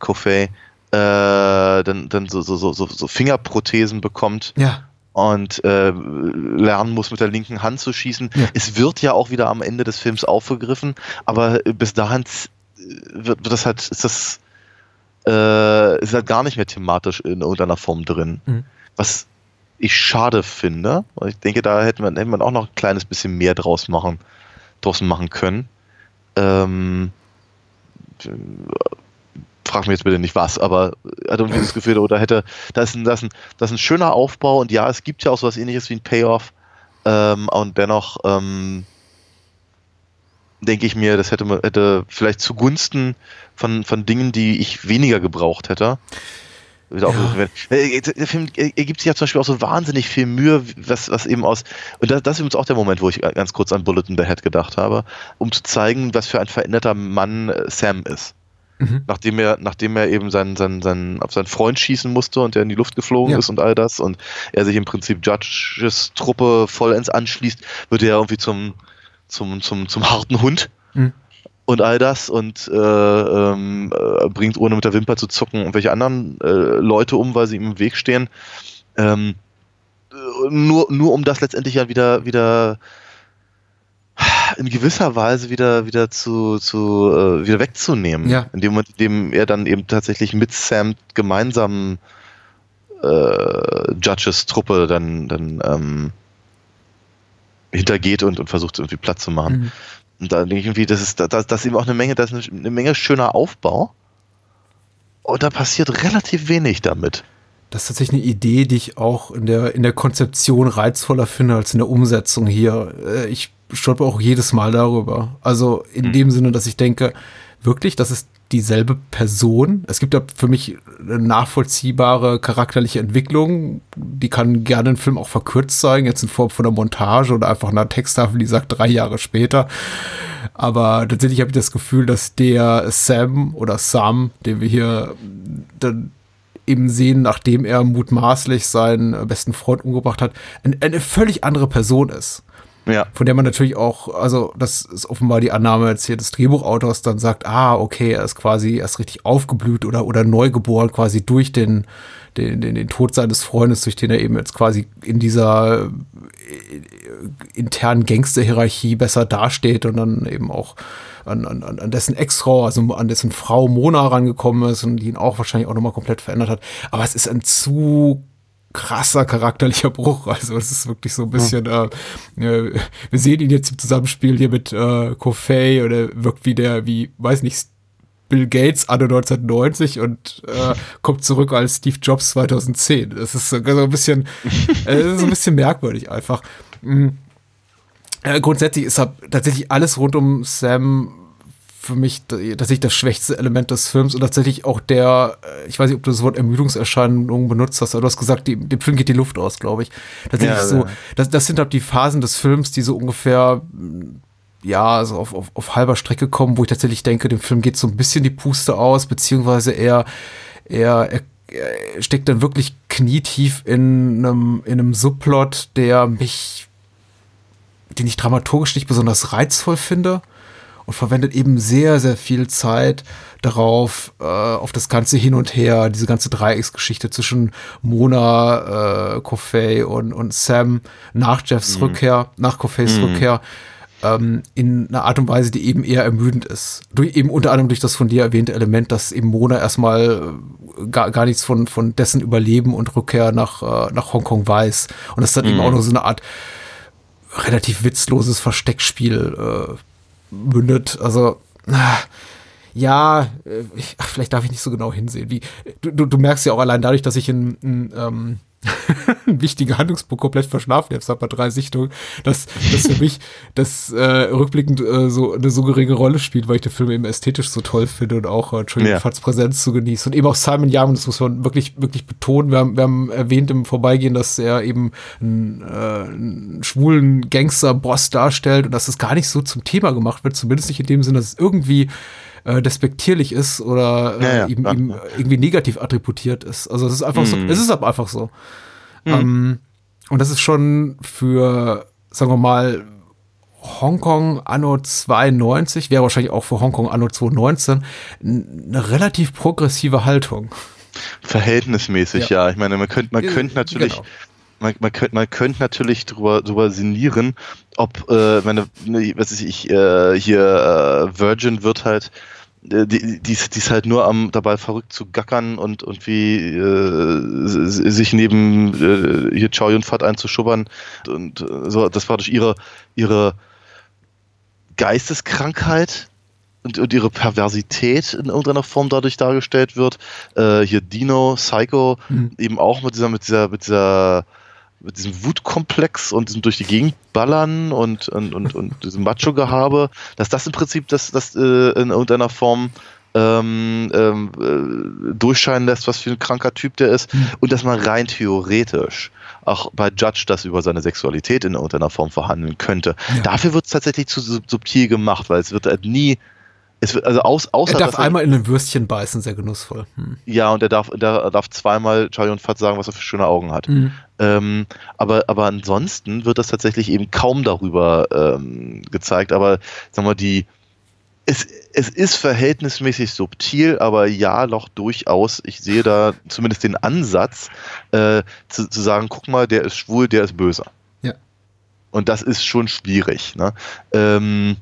Coffey äh, dann, dann so, so, so, so so Fingerprothesen bekommt Ja. Und äh, lernen muss, mit der linken Hand zu schießen. Ja. Es wird ja auch wieder am Ende des Films aufgegriffen, aber äh, bis dahin z- wird, das halt, ist das äh, ist halt gar nicht mehr thematisch in irgendeiner Form drin. Mhm. Was ich schade finde, ich denke, da hätte man, hätte man auch noch ein kleines bisschen mehr draus machen, draus machen können. Ähm, frag mich jetzt bitte nicht was, aber er hat irgendwie das Gefühl, oder hätte, da ist, ein, da, ist ein, da ist ein schöner Aufbau und ja, es gibt ja auch sowas ähnliches wie ein Payoff ähm, und dennoch ähm, denke ich mir, das hätte, man- hätte vielleicht zugunsten von, von Dingen, die ich weniger gebraucht hätte. werden. Äh, Der Film er gibt sich ja zum Beispiel auch so wahnsinnig viel Mühe, was, was eben aus, und das, das ist übrigens auch der Moment, wo ich ganz kurz an Bullet in the Head gedacht habe, um zu zeigen, was für ein veränderter Mann äh, Sam ist. Mhm. Nachdem er, nachdem er eben seinen, seinen, seinen, auf seinen Freund schießen musste und der in die Luft geflogen Ja. ist und all das und er sich im Prinzip Judges Truppe vollends anschließt, wird er irgendwie zum, zum, zum, zum harten Hund. Mhm. und all das und äh, ähm, äh, bringt ohne mit der Wimper zu zucken irgendwelche anderen äh, Leute um, weil sie ihm im Weg stehen. Ähm, äh, nur, nur um das letztendlich ja wieder, wieder in gewisser Weise wieder, wieder zu, zu äh, wieder wegzunehmen. Ja. In dem Moment, in dem er dann eben tatsächlich mit Sam gemeinsam äh, Judges Truppe dann, dann ähm, hintergeht und, und versucht irgendwie Platz zu machen. Mhm. Und da denke ich irgendwie, das ist, das, das ist eben auch eine Menge, das ist eine, eine Menge schöner Aufbau. Und da passiert relativ wenig damit. Das ist tatsächlich eine Idee, die ich auch in der, in der Konzeption reizvoller finde als in der Umsetzung hier. Äh, Ich stolper auch jedes Mal darüber. Also in dem Sinne, dass ich denke, wirklich, das ist dieselbe Person. Es gibt da für mich eine nachvollziehbare charakterliche Entwicklung. Die kann gerne im Film auch verkürzt sein, jetzt in Form von einer Montage oder einfach einer Texttafel, die sagt drei Jahre später. Aber tatsächlich habe ich das Gefühl, dass der Sam oder Sam, den wir hier dann eben sehen, nachdem er mutmaßlich seinen besten Freund umgebracht hat, eine, eine völlig andere Person ist. Ja. Von der man natürlich auch, also das ist offenbar die Annahme jetzt hier des Drehbuchautors, dann sagt, ah, okay, er ist quasi erst richtig aufgeblüht oder, oder neugeboren quasi durch den, den, den, den Tod seines Freundes, durch den er eben jetzt quasi in dieser äh, internen Gangsterhierarchie besser dasteht und dann eben auch an, an, an dessen Ex-Frau, also an dessen Frau Mona rangekommen ist und die ihn auch wahrscheinlich auch nochmal komplett verändert hat. Aber es ist ein zu krasser charakterlicher Bruch. Also es ist wirklich so ein bisschen, äh, äh, wir sehen ihn jetzt im Zusammenspiel hier mit äh, Kofei oder wirkt wie der, wie, weiß nicht, Bill Gates anno 1990 und äh, kommt zurück als Steve Jobs 2010. Das ist so, ein bisschen, äh, so ein bisschen merkwürdig einfach. Mhm. Äh, grundsätzlich ist tatsächlich alles rund um Sam für mich tatsächlich das schwächste Element des Films und tatsächlich auch der, äh, ich weiß nicht, ob du das Wort Ermüdungserscheinung benutzt hast, aber du hast gesagt, die, dem Film geht die Luft aus, glaube ich. Tatsächlich Ja, so, das, das sind halt die Phasen des Films, die so ungefähr ja, also auf, auf, auf halber Strecke kommen, wo ich tatsächlich denke, dem Film geht so ein bisschen die Puste aus, beziehungsweise er, er, er, er steckt dann wirklich knietief in einem, in einem Subplot, der mich, den ich dramaturgisch nicht besonders reizvoll finde und verwendet eben sehr, sehr viel Zeit darauf, äh, auf das ganze Hin und Her, diese ganze Dreiecksgeschichte zwischen Mona, äh, Kofei und, und Sam nach Jeffs Rückkehr, nach Kofeis Rückkehr, ähm, in einer Art und Weise, die eben eher ermüdend ist. Durch, eben unter anderem durch das von dir erwähnte Element, dass eben Mona erstmal äh, gar, gar nichts von, von dessen Überleben und Rückkehr nach, äh, nach Hongkong weiß. Und das dann eben auch noch so eine Art relativ witzloses Versteckspiel äh, mündet. Also, ah, ja, äh, ich, ach, vielleicht darf ich nicht so genau hinsehen. Wie, du, du, merkst ja auch allein dadurch, dass ich in, in ähm, wichtigen Handlungspunkt komplett verschlafen habe, bei drei Sichtungen, dass das für mich das äh, rückblickend äh, so eine so geringe Rolle spielt, weil ich den Film eben ästhetisch so toll finde und auch äh, Julian Ja. Fatts Präsenz zu genießen. Und eben auch Simon Yaman, das muss man wirklich, wirklich betonen. Wir haben, wir haben erwähnt im Vorbeigehen, dass er eben einen, äh, einen schwulen Gangster-Boss darstellt und dass es gar nicht so zum Thema gemacht wird, zumindest nicht in dem Sinne, dass es irgendwie äh, despektierlich ist oder äh, Ja, ja, ihm, ja. ihm irgendwie negativ attributiert ist. Also es ist einfach so, Mhm. es ist aber einfach so. Ähm, und das ist schon für, sagen wir mal, Hongkong anno 92, wäre wahrscheinlich auch für Hongkong anno 2019, n- eine relativ progressive Haltung. Verhältnismäßig, ja. Ich meine, man könnte, man Äh, könnte natürlich, genau. Man, man könnte, man könnte natürlich drüber, drüber sinnieren, ob, äh, meine, ne, was weiß ich, äh, hier äh, Virgin wird halt, äh, die, die, ist, die ist halt nur am dabei verrückt zu gackern und und wie äh, sich neben äh, hier Chow Yun Fat einzuschubbern und äh, so das war durch ihre ihre Geisteskrankheit und, und ihre Perversität in irgendeiner Form dadurch dargestellt wird. Äh, hier Dino, Psycho, Mhm. eben auch mit dieser, mit dieser, mit dieser, mit diesem Wutkomplex und diesem durch die Gegend ballern und, und, und, und diesem Macho-Gehabe, dass das im Prinzip das, das äh, in irgendeiner Form ähm, ähm, äh, durchscheinen lässt, was für ein kranker Typ der ist und dass man rein theoretisch auch bei Judge das über seine Sexualität in irgendeiner Form verhandeln könnte. Ja. Dafür wird es tatsächlich zu sub- subtil gemacht, weil es wird halt nie, es wird, also aus, außer Er darf einmal in ein Würstchen beißen, sehr genussvoll. Hm. ja, und er darf, der darf zweimal Charlie und Fat sagen, was er für schöne Augen hat. Mhm. Ähm, aber, aber ansonsten wird das tatsächlich eben kaum darüber ähm, gezeigt. Aber sagen wir, die, es, es ist verhältnismäßig subtil, aber ja, doch durchaus. Ich sehe da zumindest den Ansatz, äh, zu, zu sagen, guck mal, der ist schwul, der ist böse. Ja. Und das ist schon schwierig. Ne? Ähm,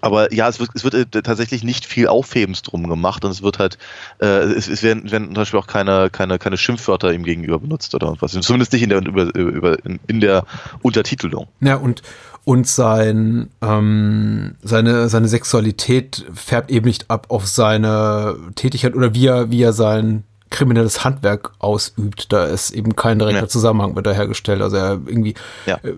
aber ja, es wird, es wird äh, tatsächlich nicht viel Aufhebens drum gemacht und es wird halt, äh, es, es werden, werden zum Beispiel auch keine, keine, keine Schimpfwörter ihm gegenüber benutzt oder was. Zumindest nicht in der, über, über, in, in der Untertitelung. Ja, und, und sein, ähm, seine, seine Sexualität färbt eben nicht ab auf seine Tätigkeit oder wie er, wie er sein kriminelles Handwerk ausübt. Da ist eben kein direkter Ja. Zusammenhang mit hergestellt. Also er irgendwie Ja. äh,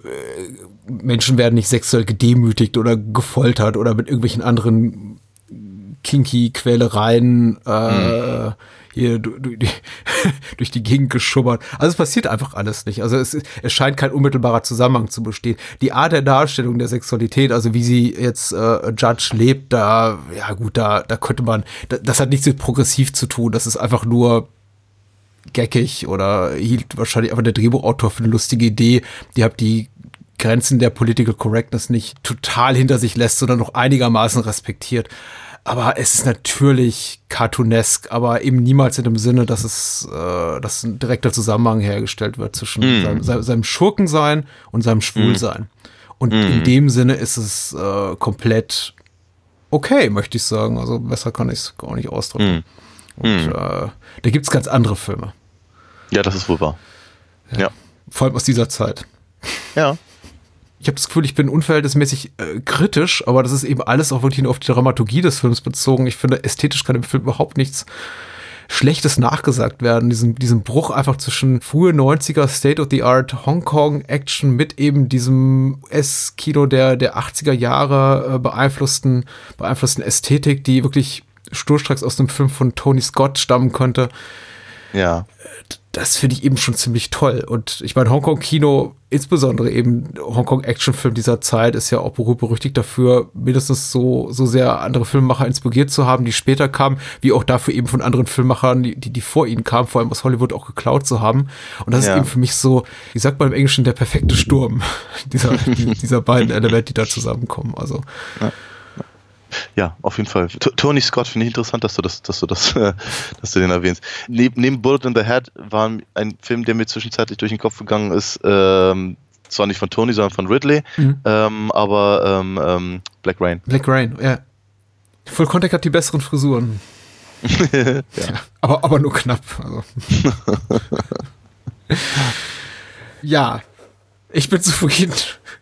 Menschen werden nicht sexuell gedemütigt oder gefoltert oder mit irgendwelchen anderen kinky Quälereien äh, hier du, du, die, durch die Gegend geschubbert. Also es passiert einfach alles nicht. Also es, es scheint kein unmittelbarer Zusammenhang zu bestehen. Die Art der Darstellung der Sexualität, also wie sie jetzt äh, Judge lebt, da, ja gut, da, da könnte man, da, das hat nichts mit progressiv zu tun. Das ist einfach nur geckig oder hielt wahrscheinlich einfach der Drehbuchautor für eine lustige Idee. Die hat die Grenzen der Political Correctness nicht total hinter sich lässt, sondern noch einigermaßen respektiert. Aber es ist natürlich cartoonesk, aber eben niemals in dem Sinne, dass es, äh, dass ein direkter Zusammenhang hergestellt wird zwischen seinem, seinem, seinem Schurkensein und seinem Schwulsein. Und in dem Sinne ist es äh, komplett okay, möchte ich sagen. Also besser kann ich es gar nicht ausdrücken. Und äh, da gibt's ganz andere Filme. Ja, das ist wohl wahr. Ja. Vor allem aus dieser Zeit. Ja. Ich habe das Gefühl, ich bin unverhältnismäßig äh, kritisch, aber das ist eben alles auch wirklich nur auf die Dramaturgie des Films bezogen. Ich finde, ästhetisch kann im Film überhaupt nichts Schlechtes nachgesagt werden. Diesen, diesen Bruch einfach zwischen frühe 90er State-of-the-Art Hongkong-Action mit eben diesem S-Kino der, der 80er Jahre äh, beeinflussten, beeinflussten Ästhetik, die wirklich sturstracks aus dem Film von Tony Scott stammen könnte Ja. das finde ich eben schon ziemlich toll. Und ich meine, Hongkong-Kino, insbesondere eben Hongkong-Action-Film dieser Zeit, ist ja auch berühmt berüchtigt dafür, mindestens so, so sehr andere Filmemacher inspiriert zu haben, die später kamen, wie auch dafür eben von anderen Filmemachern, die, die, vor ihnen kamen, vor allem aus Hollywood auch geklaut zu haben. Und das Ja. ist eben für mich so, wie sagt man im Englischen, der perfekte Sturm dieser, die- dieser beiden Elemente, die da zusammenkommen. Also, Ja, auf jeden Fall. T Tony Scott finde ich interessant, dass du das, dass du das, äh, dass du den erwähnst. Neben, neben Bullet in the Head war ein Film, der mir zwischenzeitlich durch den Kopf gegangen ist, ähm, zwar nicht von Tony, sondern von Ridley, Mhm. ähm, aber ähm, ähm, Black Rain. Black Rain, ja. Full Contact hat die besseren Frisuren. ja. aber, aber nur knapp. Also. ja, ich bin zufrieden.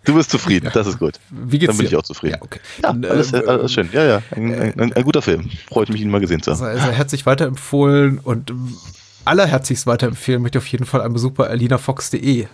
Du bist zufrieden, das ist gut. Wie geht's Dann bin dir? ich auch zufrieden. Ja, okay. Ja, Dann, alles, äh, alles schön. Ja, ja, ein, ein, ein, ein guter Film. Freut mich, ihn mal gesehen zu haben. Sei, sei herzlich weiterempfohlen und allerherzlichst weiterempfehlen möchte ich auf jeden Fall einen Besuch bei alinafox.de.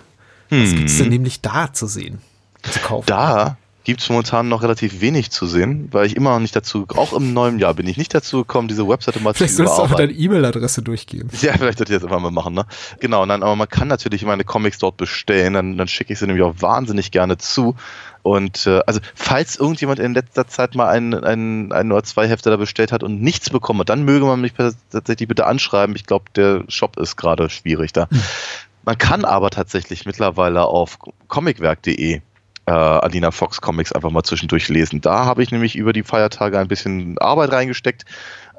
Was gibt's denn nämlich da zu sehen? Zu kaufen? Hm. Da gibt es momentan noch relativ wenig zu sehen, weil ich immer noch nicht dazu, auch im neuen Jahr bin ich nicht dazu gekommen, diese Webseite mal Vielleicht zu solltest du aber überarbeiten. deine E-Mail-Adresse durchgeben. Ja, vielleicht sollte ich das einfach mal machen, ne? Genau, nein, aber man kann natürlich meine Comics dort bestellen, dann, dann schicke ich sie nämlich auch wahnsinnig gerne zu. Und äh, also, falls irgendjemand in letzter Zeit mal ein, ein, ein oder zwei Hefte da bestellt hat und nichts bekommen hat, dann möge man mich tatsächlich bitte anschreiben. Ich glaube, der Shop ist gerade schwierig da. Man kann aber tatsächlich mittlerweile auf comicwerk.de äh, Alina Fox Comics einfach mal zwischendurch lesen. Da habe ich nämlich über die Feiertage ein bisschen Arbeit reingesteckt.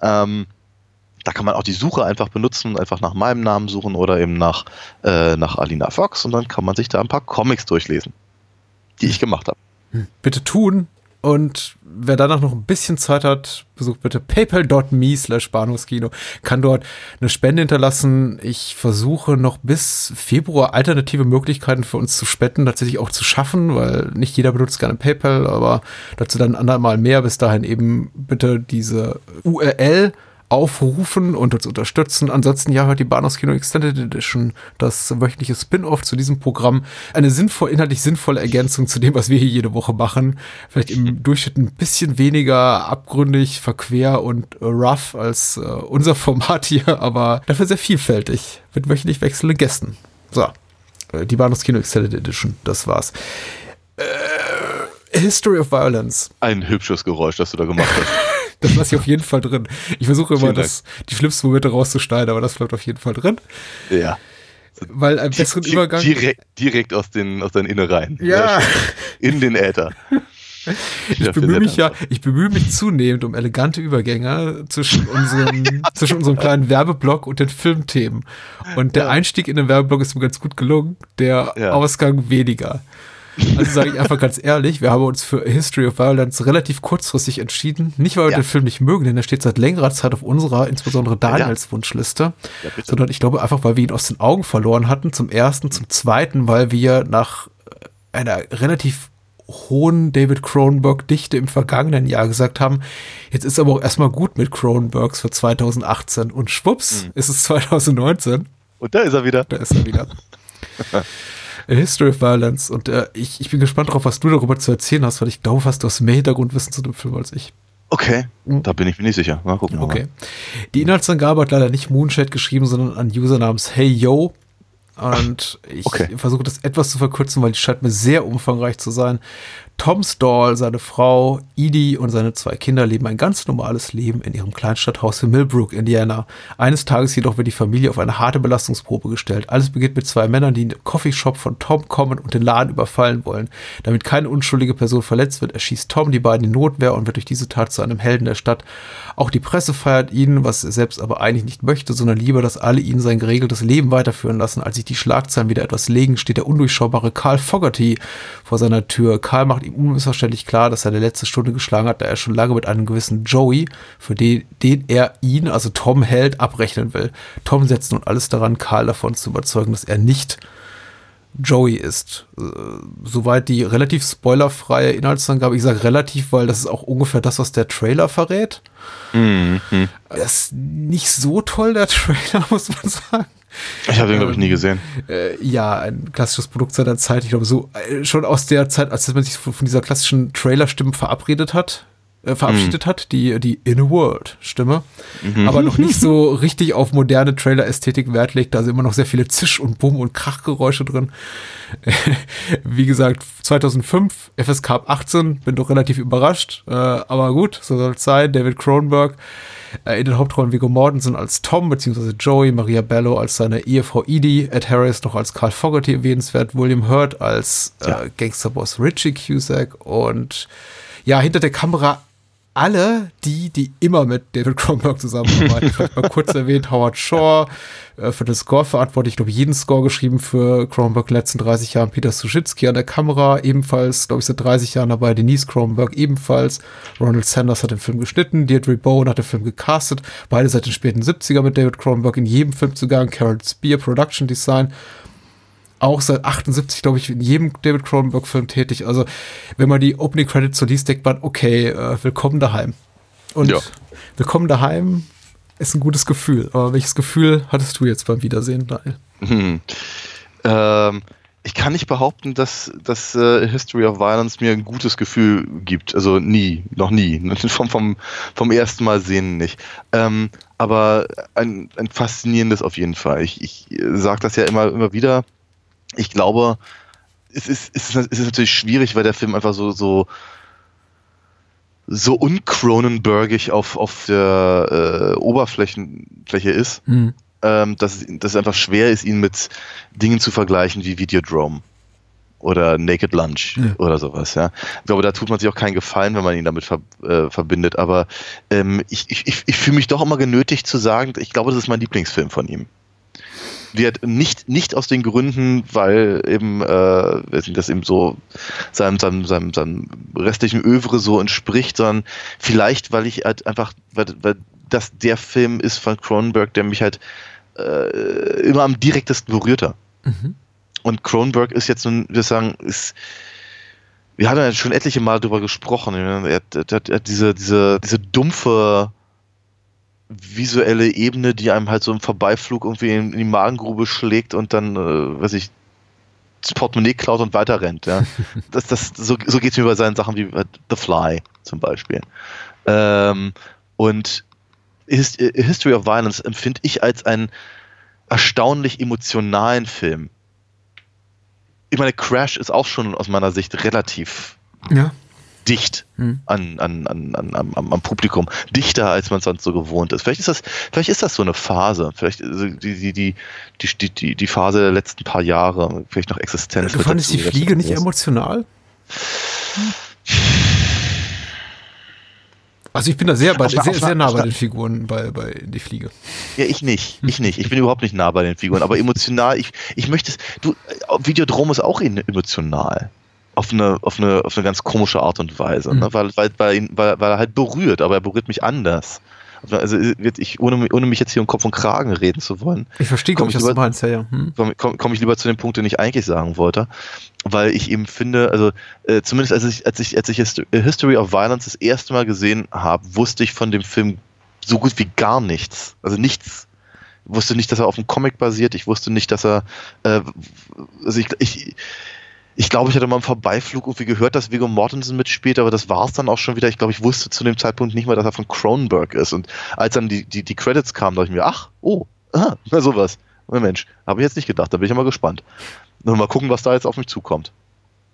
Ähm, da kann man auch die Suche einfach benutzen, einfach nach meinem Namen suchen oder eben nach, äh, nach Alina Fox und dann kann man sich da ein paar Comics durchlesen, die ich gemacht habe. bitte tun. Und wer danach noch ein bisschen Zeit hat, besucht bitte paypal.me slash Bahnhofskino, kann dort eine Spende hinterlassen. Ich versuche noch bis Februar alternative Möglichkeiten für uns zu spenden, tatsächlich auch zu schaffen, weil nicht jeder benutzt gerne PayPal, aber dazu dann ein andermal mehr. Bis dahin eben bitte diese URL aufrufen und uns unterstützen. Ansonsten ja, hört die Bahnhofskino Extended Edition, das wöchentliche Spin-off zu diesem Programm. Eine sinnvoll, inhaltlich sinnvolle Ergänzung zu dem, was wir hier jede Woche machen. Vielleicht im Durchschnitt ein bisschen weniger abgründig, verquer und rough als äh, unser Format hier, aber dafür sehr vielfältig mit wöchentlich wechselnden Gästen. So, äh, die Bahnhofskino Extended Edition, das war's. Äh, History of Violence. Ein hübsches Geräusch, das du da gemacht hast. Das lasse ich auf jeden Fall drin. Ich versuche immer, das, die schlimmsten Momente rauszuschneiden, aber das bleibt auf jeden Fall drin. ja. Weil einen besseren Di- Übergang. Direkt, direkt aus den, aus deinen Innereien. Ja. In den Äther. Ich bemühe mich ja, ich bemühe mich zunehmend um elegante Übergänge zwischen unserem, zwischen unserem kleinen Werbeblock und den Filmthemen. Und der Ja. Einstieg in den Werbeblock ist mir ganz gut gelungen, der Ja. Ausgang weniger. Also sage ich einfach ganz ehrlich, wir haben uns für History of Violence relativ kurzfristig entschieden. Nicht, weil wir Ja. den Film nicht mögen, denn er steht seit längerer Zeit auf unserer, insbesondere Daniels Wunschliste. Ja, sondern ich glaube einfach, weil wir ihn aus den Augen verloren hatten. Zum ersten, zum zweiten, weil wir nach einer relativ hohen David Cronenberg-Dichte im vergangenen Jahr gesagt haben, jetzt ist aber auch erstmal gut mit Cronenbergs für 2018 und schwupps, ist es 2019. Und da ist er wieder. Da ist er wieder. A History of Violence. Und äh, ich, ich bin gespannt darauf, was du darüber zu erzählen hast, weil ich glaube fast, du hast mehr Hintergrundwissen zu dem Film als ich. Okay, da bin ich mir nicht sicher. Mal gucken. Okay. Die Inhaltsangabe hat leider nicht Moonshade geschrieben, sondern ein User namens Hey Yo. Und ich okay. versuche das etwas zu verkürzen, weil die scheint mir sehr umfangreich zu sein. Tom Stall, seine Frau Edie und seine zwei Kinder leben ein ganz normales Leben in ihrem Kleinstadthaus in Millbrook, Indiana. Eines Tages jedoch wird die Familie auf eine harte Belastungsprobe gestellt. Alles beginnt mit zwei Männern, die in den Coffeeshop von Tom kommen und den Laden überfallen wollen. Damit keine unschuldige Person verletzt wird, erschießt Tom die beiden in Notwehr und wird durch diese Tat zu einem Helden der Stadt. Auch die Presse feiert ihn, was er selbst aber eigentlich nicht möchte, sondern lieber, dass alle ihn sein geregeltes Leben weiterführen lassen. Als sich die Schlagzeilen wieder etwas legen, steht der undurchschaubare Carl Fogerty vor seiner Tür. Karl macht ihm unmissverständlich klar, dass er eine letzte Stunde geschlagen hat, da er schon lange mit einem gewissen Joey, für den, den er ihn, also Tom hält, abrechnen will. Tom setzt nun alles daran, Karl davon zu überzeugen, dass er nicht Joey ist. Äh, Soweit die relativ spoilerfreie Inhaltsangabe. Ich sage relativ, weil das ist auch ungefähr das, was der Trailer verrät. Mhm. Das ist nicht so toll, der Trailer, muss man sagen. Ich habe den, glaube ich, nie gesehen. Äh, ja, ein klassisches Produkt seiner Zeit. Ich glaube, so äh, schon aus der Zeit, als man sich von, von dieser klassischen Trailer-Stimme verabredet hat, äh, verabschiedet hat, die, die In a World-Stimme, aber noch nicht so richtig auf moderne Trailer-Ästhetik Wert legt. Da sind immer noch sehr viele Zisch- und Bumm- und Krachgeräusche drin. Wie gesagt, 2005, FSK ab 18, bin doch relativ überrascht, äh, aber gut, so soll es sein. David Cronenberg äh, in den Hauptrollen Viggo Mortensen als Tom bzw. Joey, Maria Bello als seine Ehefrau Edie, Ed Harris noch als Carl Fogerty erwähnenswert, William Hurt als äh, Gangsterboss Richie Cusack und ja, hinter der Kamera alle die, die immer mit David Cronenberg zusammenarbeiten. Vielleicht mal kurz erwähnt, Howard Shaw, äh, für den Score verantwortlich, ich glaube, jeden Score geschrieben für Cronenberg in den letzten 30 Jahren. Peter Suschitzky an der Kamera, ebenfalls, glaube ich, seit 30 Jahren dabei. Denise Cronenberg ebenfalls. Ronald Sanders hat den Film geschnitten. Deirdre Bowen hat den Film gecastet. Beide seit den späten 70er mit David Cronenberg in jedem Film zugange. Carol Spear, Production Design auch seit 78, glaube ich, in jedem David Cronenberg-Film tätig. Also, wenn man die Opening Credits so liest, denkt man, okay, äh, willkommen daheim. Und Ja. willkommen daheim ist ein gutes Gefühl. Aber welches Gefühl hattest du jetzt beim Wiedersehen, Daniel? Hm. Ähm, ich kann nicht behaupten, dass, dass äh, History of Violence mir ein gutes Gefühl gibt. Also nie, noch nie. vom, vom, vom ersten Mal sehen nicht. Ähm, aber ein, ein faszinierendes auf jeden Fall. Ich, ich sage das ja immer, immer wieder. Ich glaube, es ist, es, ist, es ist natürlich schwierig, weil der Film einfach so, so, so uncronenbergig auf, auf der äh, Oberfläche ist ähm, dass, dass es einfach schwer ist, ihn mit Dingen zu vergleichen wie Videodrome oder Naked Lunch Ja. oder sowas. Ja. Ich glaube, da tut man sich auch keinen Gefallen, wenn man ihn damit ver äh, verbindet. Aber ähm, ich, ich, ich fühle mich doch immer genötigt zu sagen, ich glaube, das ist mein Lieblingsfilm von ihm. Wird nicht, nicht aus den Gründen, weil eben äh, das eben so seinem, seinem, seinem, seinem restlichen Övre so entspricht, sondern vielleicht, weil ich halt einfach, weil, weil das der Film ist von Cronenberg, der mich halt äh, immer am direktesten berührt hat. Und Cronenberg ist jetzt nun, wir sagen, ist, wir haben ja schon etliche Mal darüber gesprochen. Er hat, er hat, er hat diese, diese, diese dumpfe visuelle Ebene, die einem halt so im Vorbeiflug irgendwie in, in die Magengrube schlägt und dann, äh, weiß ich, das Portemonnaie klaut und weiter rennt. Ja. das, das, so so geht es mir bei seinen Sachen wie äh, The Fly zum Beispiel. Ähm, und A History of Violence empfinde ich als einen erstaunlich emotionalen Film. Ich meine, Crash ist auch schon aus meiner Sicht relativ Ja. Dicht Hm. an, an, an, an, am, am Publikum. Dichter, als man sonst so gewohnt ist. Vielleicht ist das, vielleicht ist das so eine Phase. Vielleicht also die, die, die, die, die, die Phase der letzten paar Jahre, vielleicht noch Existenz. Du mit fandest die Fliege nicht das- emotional? Also ich bin da sehr, bei, sehr, sehr nah bei den Figuren bei, bei Die Fliege. Ja, ich nicht. Ich nicht. Ich bin überhaupt nicht nah bei den Figuren. Aber emotional, ich, ich möchte es. Du, Videodrom ist auch emotional. Auf eine, auf, eine, auf eine ganz komische Art und Weise. Mhm. Ne? Weil, weil, weil, weil, er halt berührt, aber er berührt mich anders. Also, ich, ohne, ohne mich jetzt hier um Kopf und Kragen reden zu wollen, Ich verstehe, Komm glaube ich, was du meinst, ja, ja. Hm? komme komm, komm ich lieber zu dem Punkt, den ich eigentlich sagen wollte, weil ich eben finde, also äh, zumindest als ich, als ich, als ich äh, History of Violence das erste Mal gesehen habe, wusste ich von dem Film so gut wie gar nichts. Also nichts. Ich wusste nicht, dass er auf einem Comic basiert. Ich wusste nicht, dass er. Äh, also ich, ich, ich glaube, ich hatte mal im Vorbeiflug irgendwie gehört, dass Viggo Mortensen mitspielt, aber das war es dann auch schon wieder. Ich glaube, ich wusste zu dem Zeitpunkt nicht mal, dass er von Cronenberg ist. Und als dann die, die, die Credits kamen, dachte ich mir, ach, oh, aha, na sowas. Na Mensch, habe ich jetzt nicht gedacht, da bin ich ja mal gespannt. Und mal gucken, was da jetzt auf mich zukommt.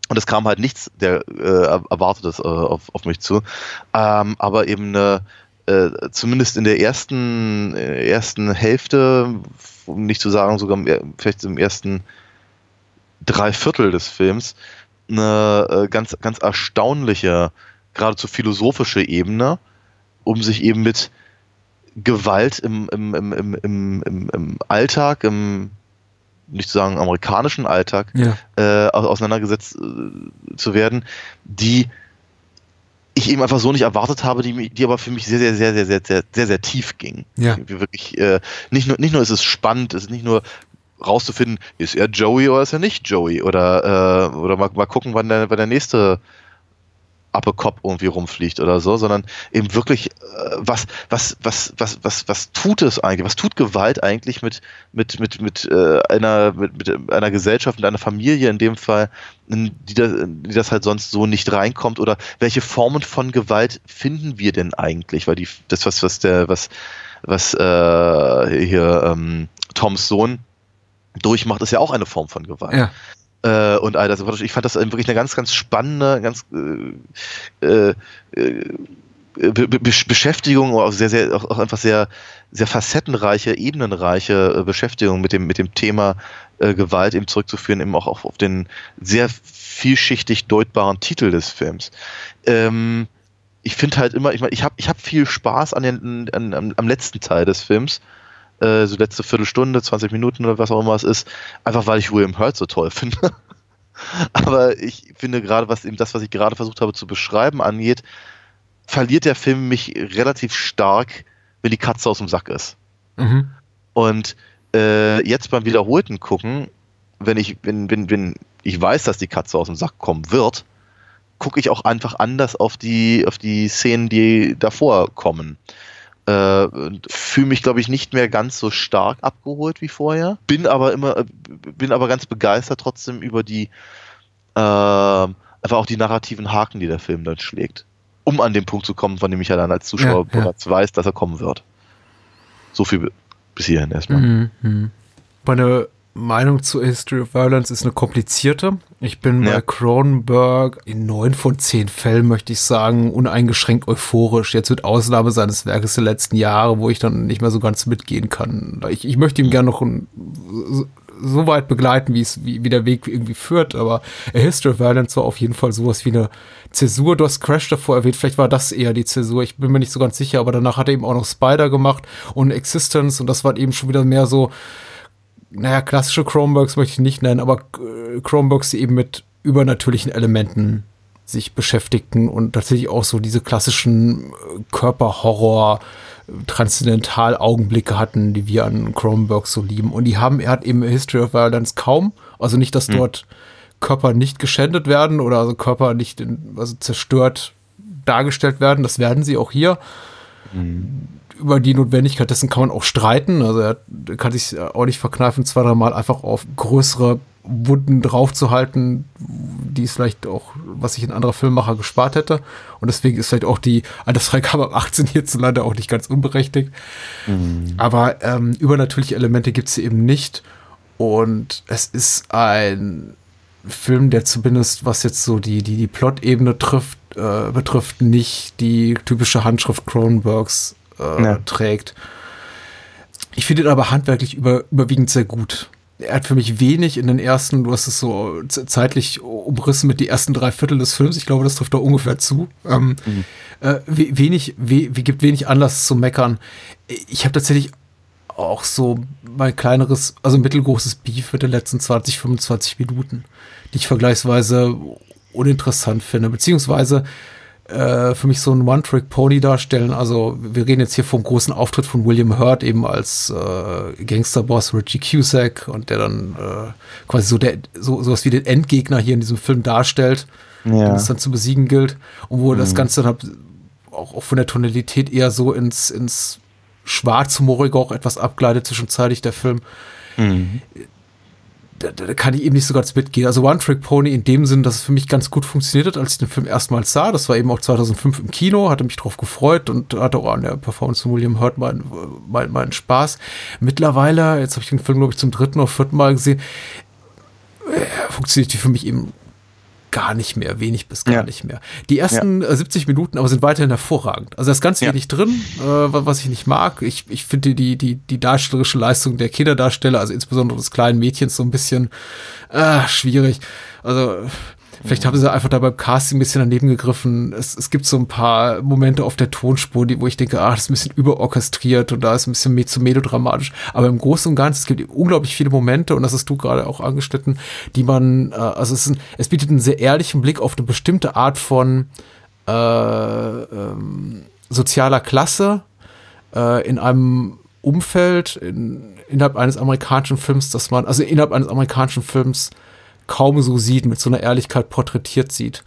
Und es kam halt nichts der äh, Erwartetes äh, auf, auf mich zu. Ähm, aber eben eine, äh, zumindest in der ersten, äh, ersten Hälfte, um nicht zu sagen, sogar im, vielleicht im ersten Dreiviertel des Films, eine äh, ganz, ganz erstaunliche, geradezu philosophische Ebene, um sich eben mit Gewalt im, im, im, im, im, im, im Alltag, im nicht zu sagen amerikanischen Alltag, Ja. äh, au- auseinandergesetzt äh, zu werden, die ich eben einfach so nicht erwartet habe, die, die aber für mich sehr, sehr, sehr, sehr, sehr, sehr, sehr, sehr tief ging. Ja. Wirklich, äh, nicht, nur, nicht nur ist es spannend, es ist nicht nur rauszufinden, ist er Joey oder ist er nicht Joey? Oder, äh, oder mal, mal gucken, wann der, wann der nächste Appelkopf irgendwie rumfliegt oder so, sondern eben wirklich, äh, was, was, was, was, was, was tut es eigentlich? Was tut Gewalt eigentlich mit, mit, mit, mit, äh, einer, mit, mit einer Gesellschaft, mit einer Familie in dem Fall, die das, die das halt sonst so nicht reinkommt? Oder welche Formen von Gewalt finden wir denn eigentlich? Weil die, das, was, was der, was, was äh, hier ähm, Toms Sohn durchmacht, ist ja auch eine Form von Gewalt Ja. äh, und all das. Ich fand das wirklich eine ganz, ganz spannende, ganz äh, äh, äh, Be Be Beschäftigung, auch sehr, sehr, auch, auch einfach sehr, sehr facettenreiche, ebenenreiche äh, Beschäftigung mit dem, mit dem Thema äh, Gewalt eben zurückzuführen, eben auch auf, auf den sehr vielschichtig deutbaren Titel des Films. Ähm, ich finde halt immer, ich meine, ich habe ich hab viel Spaß an den, an, am, am letzten Teil des Films, äh, so letzte Viertelstunde, 20 Minuten oder was auch immer es ist, einfach weil ich William Hurt so toll finde. Aber ich finde gerade, was eben das, was ich gerade versucht habe zu beschreiben, angeht, verliert der Film mich relativ stark, wenn die Katze aus dem Sack ist. Mhm. Und äh, jetzt beim wiederholten Gucken, wenn ich, wenn, wenn, wenn ich weiß, dass die Katze aus dem Sack kommen wird, gucke ich auch einfach anders auf die, auf die Szenen, die davor kommen. Äh, fühle mich, glaube ich, nicht mehr ganz so stark abgeholt wie vorher. Bin aber immer, äh, bin aber ganz begeistert trotzdem über die, äh, einfach auch die narrativen Haken, die der Film dann schlägt. Um an den Punkt zu kommen, von dem ich ja dann als Zuschauer Ja, ja. bereits weiß, dass er kommen wird. So viel bis hierhin erstmal. Mhm. Mhm. Meine Meinung zu History of Violence ist eine komplizierte. Ich bin Ja. bei Cronenberg in neun von zehn Fällen, möchte ich sagen, uneingeschränkt euphorisch. Jetzt mit Ausnahme seines Werkes der letzten Jahre, wo ich dann nicht mehr so ganz mitgehen kann. Ich, ich möchte ihm gerne noch ein, so, weit begleiten, wie es, wie, wie der Weg irgendwie führt, aber A History of Violence war auf jeden Fall sowas wie eine Zäsur. Du hast Crash davor erwähnt, vielleicht war das eher die Zäsur. Ich bin mir nicht so ganz sicher, aber danach hat er eben auch noch Spider gemacht und Existence und das war eben schon wieder mehr so, naja, klassische Chromebooks möchte ich nicht nennen, aber Chromebooks, die eben mit übernatürlichen Elementen sich beschäftigten und tatsächlich auch so diese klassischen äh, Körperhorror, äh, Transzendental-Augenblicke hatten, die wir an Chromebooks so lieben. Und die haben, er hat eben History of Violence kaum. Also nicht, dass dort Körper nicht geschändet werden oder also Körper nicht in, also zerstört dargestellt werden. Das werden sie auch hier über die Notwendigkeit dessen kann man auch streiten. Also er kann sich auch nicht verkneifen, zwei, drei Mal einfach auf größere Wunden draufzuhalten, die es vielleicht auch, was sich ein anderer Filmmacher gespart hätte. Und deswegen ist vielleicht auch die Altersfreigabe ab 18 hierzulande auch nicht ganz unberechtigt. Aber ähm, übernatürliche Elemente gibt es hier eben nicht. Und es ist ein Film, der zumindest, was jetzt so die, die, die Plot-Ebene trifft, äh, betrifft, nicht die typische Handschrift Cronenbergs äh, Ja. trägt. Ich finde ihn aber handwerklich über, überwiegend sehr gut. er hat für mich wenig in den ersten, du hast es so zeitlich umrissen mit die ersten drei Viertel des Films, ich glaube, das trifft da ungefähr zu. Ähm, mhm. äh, wenig, we, wie gibt wenig Anlass zu meckern. Ich habe tatsächlich auch so mein kleineres, also mittelgroßes Beef mit den letzten 20, 25 Minuten, die ich vergleichsweise uninteressant finde, beziehungsweise äh, für mich so ein One-Trick-Pony darstellen. Also wir reden jetzt hier vom großen Auftritt von William Hurt eben als äh, Gangsterboss Richie Cusack und der dann äh, quasi so der so sowas wie den Endgegner hier in diesem Film darstellt, ja. den es dann zu besiegen gilt und wo mhm. das Ganze dann auch, auch von der Tonalität eher so ins ins schwarzhumorige auch etwas abgleitet zwischenzeitlich der Film. Mhm da, da kann ich eben nicht so ganz mitgehen. Also One Trick Pony in dem Sinn, dass es für mich ganz gut funktioniert hat, als ich den Film erstmals sah. Das war eben auch 2005 im Kino, hatte mich drauf gefreut und hatte auch an der Performance von William Hurt meinen mein, mein Spaß. Mittlerweile, jetzt habe ich den Film, glaube ich, zum dritten oder vierten Mal gesehen, äh, funktioniert die für mich eben gar nicht mehr, wenig bis gar ja. nicht mehr. Die ersten ja. 70 äh, Minuten aber sind weiterhin hervorragend. Also da ist ganz ja. wenig drin, äh, was ich nicht mag. Ich, ich finde die, die, die darstellerische Leistung der Kinderdarsteller, also insbesondere des kleinen Mädchens, so ein bisschen äh, schwierig. Also Vielleicht haben sie einfach da beim Casting ein bisschen daneben gegriffen. Es, es gibt so ein paar Momente auf der Tonspur, die, wo ich denke, ah, das ist ein bisschen überorchestriert und da ist ein bisschen zu melodramatisch. Aber im Großen und Ganzen, es gibt unglaublich viele Momente, und das hast du gerade auch angeschnitten, die man, äh, also es, ist ein, es bietet einen sehr ehrlichen Blick auf eine bestimmte Art von äh, ähm, sozialer Klasse äh, in einem Umfeld in, innerhalb eines amerikanischen Films, dass man, also innerhalb eines amerikanischen Films kaum so sieht, mit so einer Ehrlichkeit porträtiert sieht.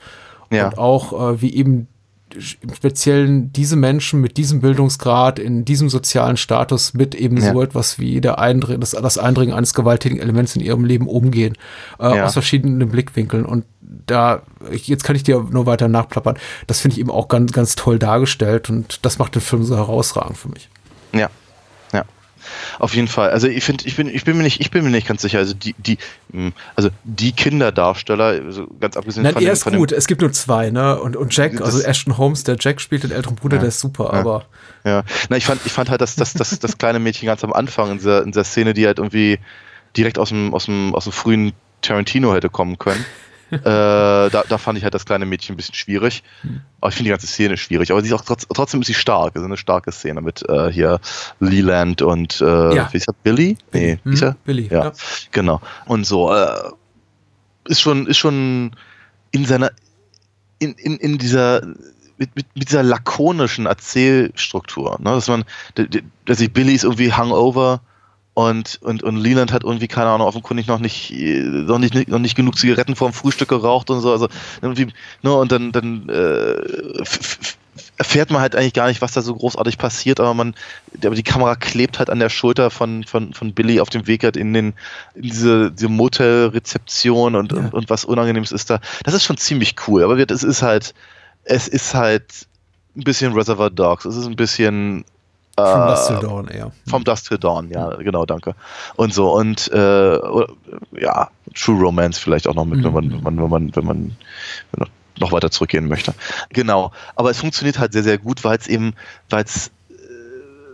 Ja. Und auch äh, wie eben im Speziellen diese Menschen mit diesem Bildungsgrad, in diesem sozialen Status mit eben ja. so etwas wie der Eindring, das, das Eindringen eines gewalttätigen Elements in ihrem Leben umgehen, äh, ja. aus verschiedenen Blickwinkeln. Und da, jetzt kann ich dir nur weiter nachplappern, das finde ich eben auch ganz, ganz toll dargestellt und das macht den Film so herausragend für mich. Ja, auf jeden Fall. Also ich finde, ich bin, ich bin mir nicht, ich bin mir nicht ganz sicher. Also die, die, hm, also die Kinderdarsteller, also ganz abgesehen Nein, von er ist von gut. Es gibt nur zwei, ne? Und, und Jack, also Ashton Holmes, der Jack spielt den älteren Bruder, ja, der ist super, ja, aber. Ja. Na, ich fand, ich fand halt, dass, dass, dass das kleine Mädchen ganz am Anfang in dieser, in dieser Szene, die halt irgendwie direkt aus dem, aus dem, aus dem frühen Tarantino hätte kommen können äh, da, da fand ich halt das kleine Mädchen ein bisschen schwierig. Hm. Aber ich finde die ganze Szene schwierig. Aber sie ist auch trotz, trotzdem ist sie stark. Also eine starke Szene mit äh, hier Leland und äh, ja. wie ist er? Billy? Nee, wie ist er? Billy. Ja, ja, genau. Und so äh, ist schon ist schon in seiner in, in, in dieser mit, mit, mit dieser lakonischen Erzählstruktur, ne? dass man, dass ich Billy ist irgendwie Hangover und, und, und Leland hat irgendwie, keine Ahnung, offenkundig noch nicht, noch nicht, noch nicht genug Zigaretten vorm Frühstück geraucht und so. Also irgendwie, ne, und dann, dann äh, erfährt man halt eigentlich gar nicht, was da so großartig passiert, aber man, aber die Kamera klebt halt an der Schulter von, von, von Billy auf dem Weg halt in den, in diese, diese Motel-Rezeption und, ja. und, und was Unangenehmes ist da. Das ist schon ziemlich cool, aber es ist halt, es ist halt ein bisschen Reservoir Dogs, es ist ein bisschen vom äh, Dust Till Dawn eher. Vom Dust Till Dawn, ja, genau, danke. Und so, und äh, ja, True Romance vielleicht auch noch mit, mhm. wenn man, wenn man, wenn man, wenn man, noch weiter zurückgehen möchte. Genau. Aber es funktioniert halt sehr, sehr gut, weil es eben, weil es äh,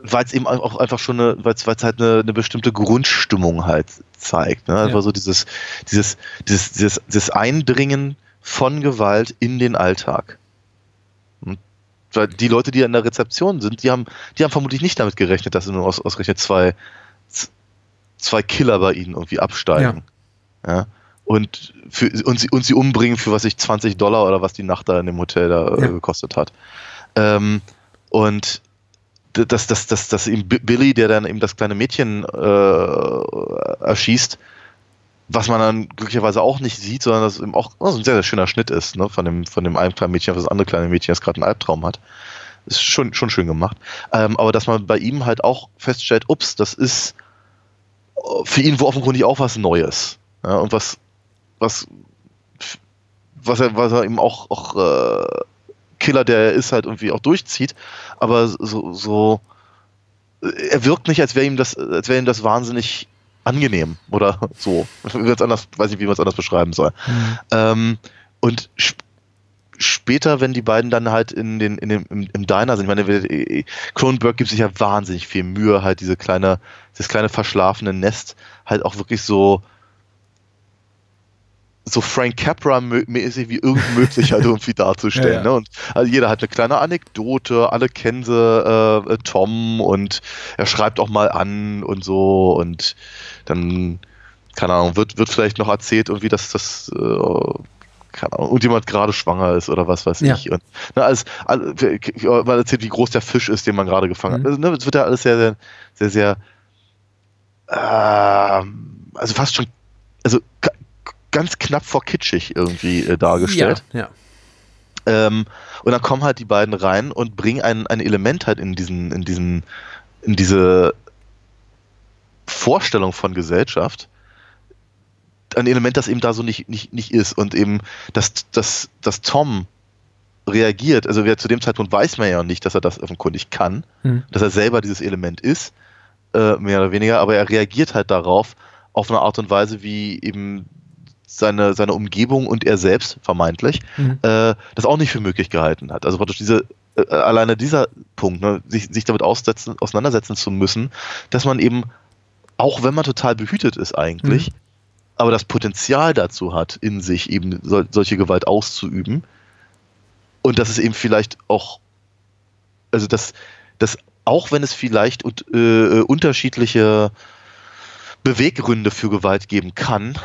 weil es eben auch einfach schon eine, weil es halt eine, eine bestimmte Grundstimmung halt zeigt. Ne? Ja. Also dieses, dieses, dieses, dieses, dieses Eindringen von Gewalt in den Alltag weil die Leute, die an der Rezeption sind, die haben, die haben vermutlich nicht damit gerechnet, dass nur aus, ausgerechnet zwei, zwei Killer bei ihnen irgendwie absteigen. Ja. ja. Und, für, und, sie, und sie umbringen für was ich 20 Dollar oder was die Nacht da in dem Hotel da äh, ja. gekostet hat. Ähm, und dass, dass, dass, dass eben Billy, der dann eben das kleine Mädchen äh, erschießt, was man dann glücklicherweise auch nicht sieht, sondern dass es eben auch also ein sehr, sehr schöner Schnitt ist, ne, von dem, von dem einen kleinen Mädchen, was das andere kleine Mädchen, das gerade einen Albtraum hat. Ist schon, schon schön gemacht. Ähm, aber dass man bei ihm halt auch feststellt, ups, das ist für ihn offenkundig auch was Neues. Ja, und was, was, was er, was er eben auch, auch äh, Killer, der er ist, halt irgendwie auch durchzieht. Aber so, so er wirkt nicht, als wäre ihm das, als wäre ihm das wahnsinnig angenehm oder so. anders, weiß nicht, wie man es anders beschreiben soll. Mhm. Ähm, und sp später, wenn die beiden dann halt in den, in dem, im, im Diner sind, ich meine, äh, Cronenberg gibt sich ja wahnsinnig viel Mühe, halt diese kleine, das kleine verschlafene Nest halt auch wirklich so so Frank Capra-mäßig wie irgend möglich halt irgendwie darzustellen. ja. Ne? Und also jeder hat eine kleine Anekdote, alle kennen sie äh, Tom und er schreibt auch mal an und so und dann, keine Ahnung, wird, wird vielleicht noch erzählt irgendwie, dass das äh, keine Ahnung, und jemand gerade schwanger ist oder was weiß ja. ich. Und, ne, als, weil erzählt, wie groß der Fisch ist, den man gerade gefangen mhm. hat. Also, ne, das wird ja alles sehr, sehr, sehr, sehr äh, also fast schon, also ganz knapp vor kitschig irgendwie äh, dargestellt. Ja, ja. Ähm, und dann kommen halt die beiden rein und bringen ein, ein Element halt in diesen, in diesen, in diese Vorstellung von Gesellschaft. Ein Element, das eben da so nicht, nicht, nicht ist. Und eben, dass, dass, dass Tom reagiert, also wer zu dem Zeitpunkt weiß man ja nicht, dass er das offenkundig kann, hm. dass er selber dieses Element ist, äh, mehr oder weniger, aber er reagiert halt darauf auf eine Art und Weise, wie eben seine, seine Umgebung und er selbst vermeintlich mhm. äh, das auch nicht für möglich gehalten hat. Also praktisch diese äh, alleine dieser Punkt, ne, sich, sich damit aussetzen, auseinandersetzen zu müssen, dass man eben, auch wenn man total behütet ist eigentlich, mhm. aber das Potenzial dazu hat, in sich eben so, solche Gewalt auszuüben und dass es eben vielleicht auch, also dass, dass auch wenn es vielleicht äh, unterschiedliche Beweggründe für Gewalt geben kann,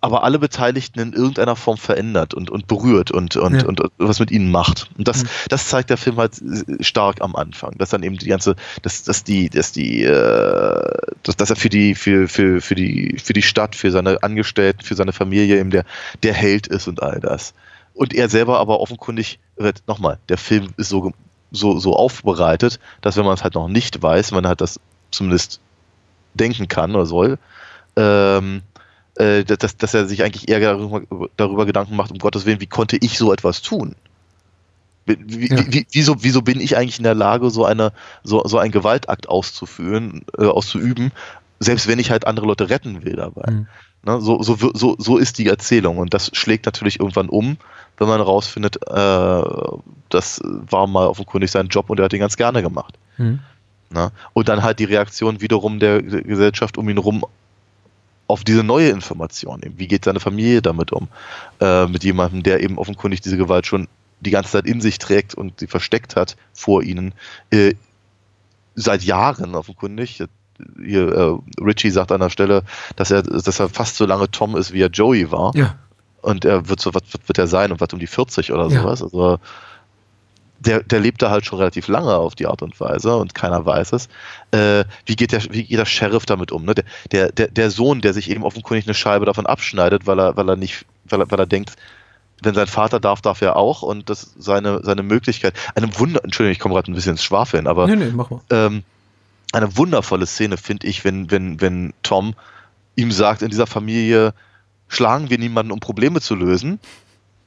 aber alle Beteiligten in irgendeiner Form verändert und, und berührt und, und, ja. und, und, was mit ihnen macht. Und das, mhm. das zeigt der Film halt stark am Anfang, dass dann eben die ganze, dass, dass die, dass die, äh, dass, dass er für die, für, für, für die, für die Stadt, für seine Angestellten, für seine Familie eben der, der Held ist und all das. Und er selber aber offenkundig, nochmal, der Film ist so, so, so aufbereitet, dass wenn man es halt noch nicht weiß, man halt das zumindest denken kann oder soll, ähm, äh, dass, dass er sich eigentlich eher darüber, darüber, Gedanken macht, um Gottes Willen, wie konnte ich so etwas tun? Wie, ja. wie, wieso, wieso bin ich eigentlich in der Lage, so, eine, so, so einen Gewaltakt auszuführen, äh, auszuüben, selbst wenn ich halt andere Leute retten will dabei? Mhm. Ne, so, so, so, so ist die Erzählung und das schlägt natürlich irgendwann um, wenn man herausfindet, äh, das war mal offenkundig sein Job und er hat ihn ganz gerne gemacht. Mhm. Ne? Und dann halt die Reaktion wiederum der Gesellschaft um ihn herum auf diese neue Information. Wie geht seine Familie damit um? Äh, mit jemandem, der eben offenkundig diese Gewalt schon die ganze Zeit in sich trägt und sie versteckt hat vor ihnen. Äh, seit Jahren offenkundig. Hier, äh, Richie sagt an der Stelle, dass er, dass er fast so lange Tom ist, wie er Joey war. Ja. Und er wird so, was wird er sein? Und was um die 40 oder ja. sowas? Also der, der lebt da halt schon relativ lange auf die Art und Weise und keiner weiß es. Äh, wie, geht der, wie geht der Sheriff damit um? Ne? Der, der, der Sohn, der sich eben offenkundig eine Scheibe davon abschneidet, weil er, weil er nicht, weil er, weil er denkt, wenn sein Vater darf, darf er auch und das seine, seine Möglichkeit. Eine Wunder, Entschuldigung, ich komme gerade ein bisschen ins Schwafeln, aber nee, nee, mach mal. Ähm, eine wundervolle Szene finde ich, wenn, wenn, wenn Tom ihm sagt, in dieser Familie schlagen wir niemanden, um Probleme zu lösen,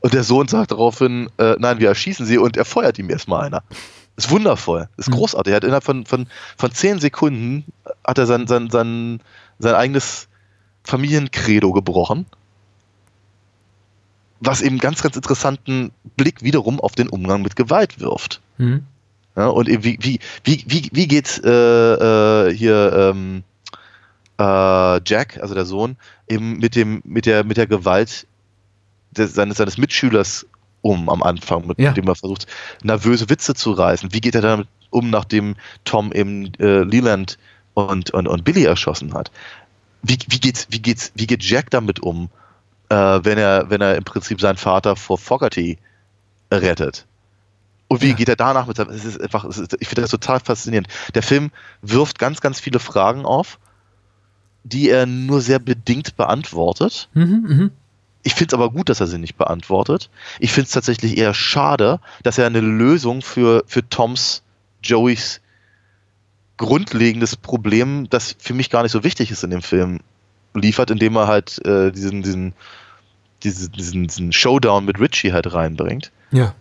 und der Sohn sagt daraufhin, äh, nein, wir erschießen sie und er feuert ihm erstmal einer. Ist wundervoll, ist mhm. großartig. Er hat innerhalb von, von, von zehn Sekunden hat er sein, sein, sein, sein eigenes Familiencredo gebrochen. Was eben ganz, ganz interessanten Blick wiederum auf den Umgang mit Gewalt wirft. Mhm. Ja, und eben wie, wie, wie, wie, wie geht äh, äh, hier ähm, äh, Jack, also der Sohn, eben mit dem, mit der, mit der Gewalt des, seines, seines Mitschülers um am Anfang, mit ja. dem er versucht, nervöse Witze zu reißen. Wie geht er damit um, nachdem Tom eben äh, Leland und, und, und Billy erschossen hat? Wie, wie, geht's, wie, geht's, wie geht Jack damit um, äh, wenn, er, wenn er im Prinzip seinen Vater vor Fogerty rettet? Und wie ja. geht er danach mit seinem. Es ist einfach, es ist, ich finde das total faszinierend. Der Film wirft ganz, ganz viele Fragen auf, die er nur sehr bedingt beantwortet. Mhm, mh. Ich finde es aber gut, dass er sie nicht beantwortet. Ich finde es tatsächlich eher schade, dass er eine Lösung für, für Toms, Joeys grundlegendes Problem, das für mich gar nicht so wichtig ist in dem Film, liefert, indem er halt äh, diesen, diesen, diesen, diesen, diesen Showdown mit Richie halt reinbringt. Ja.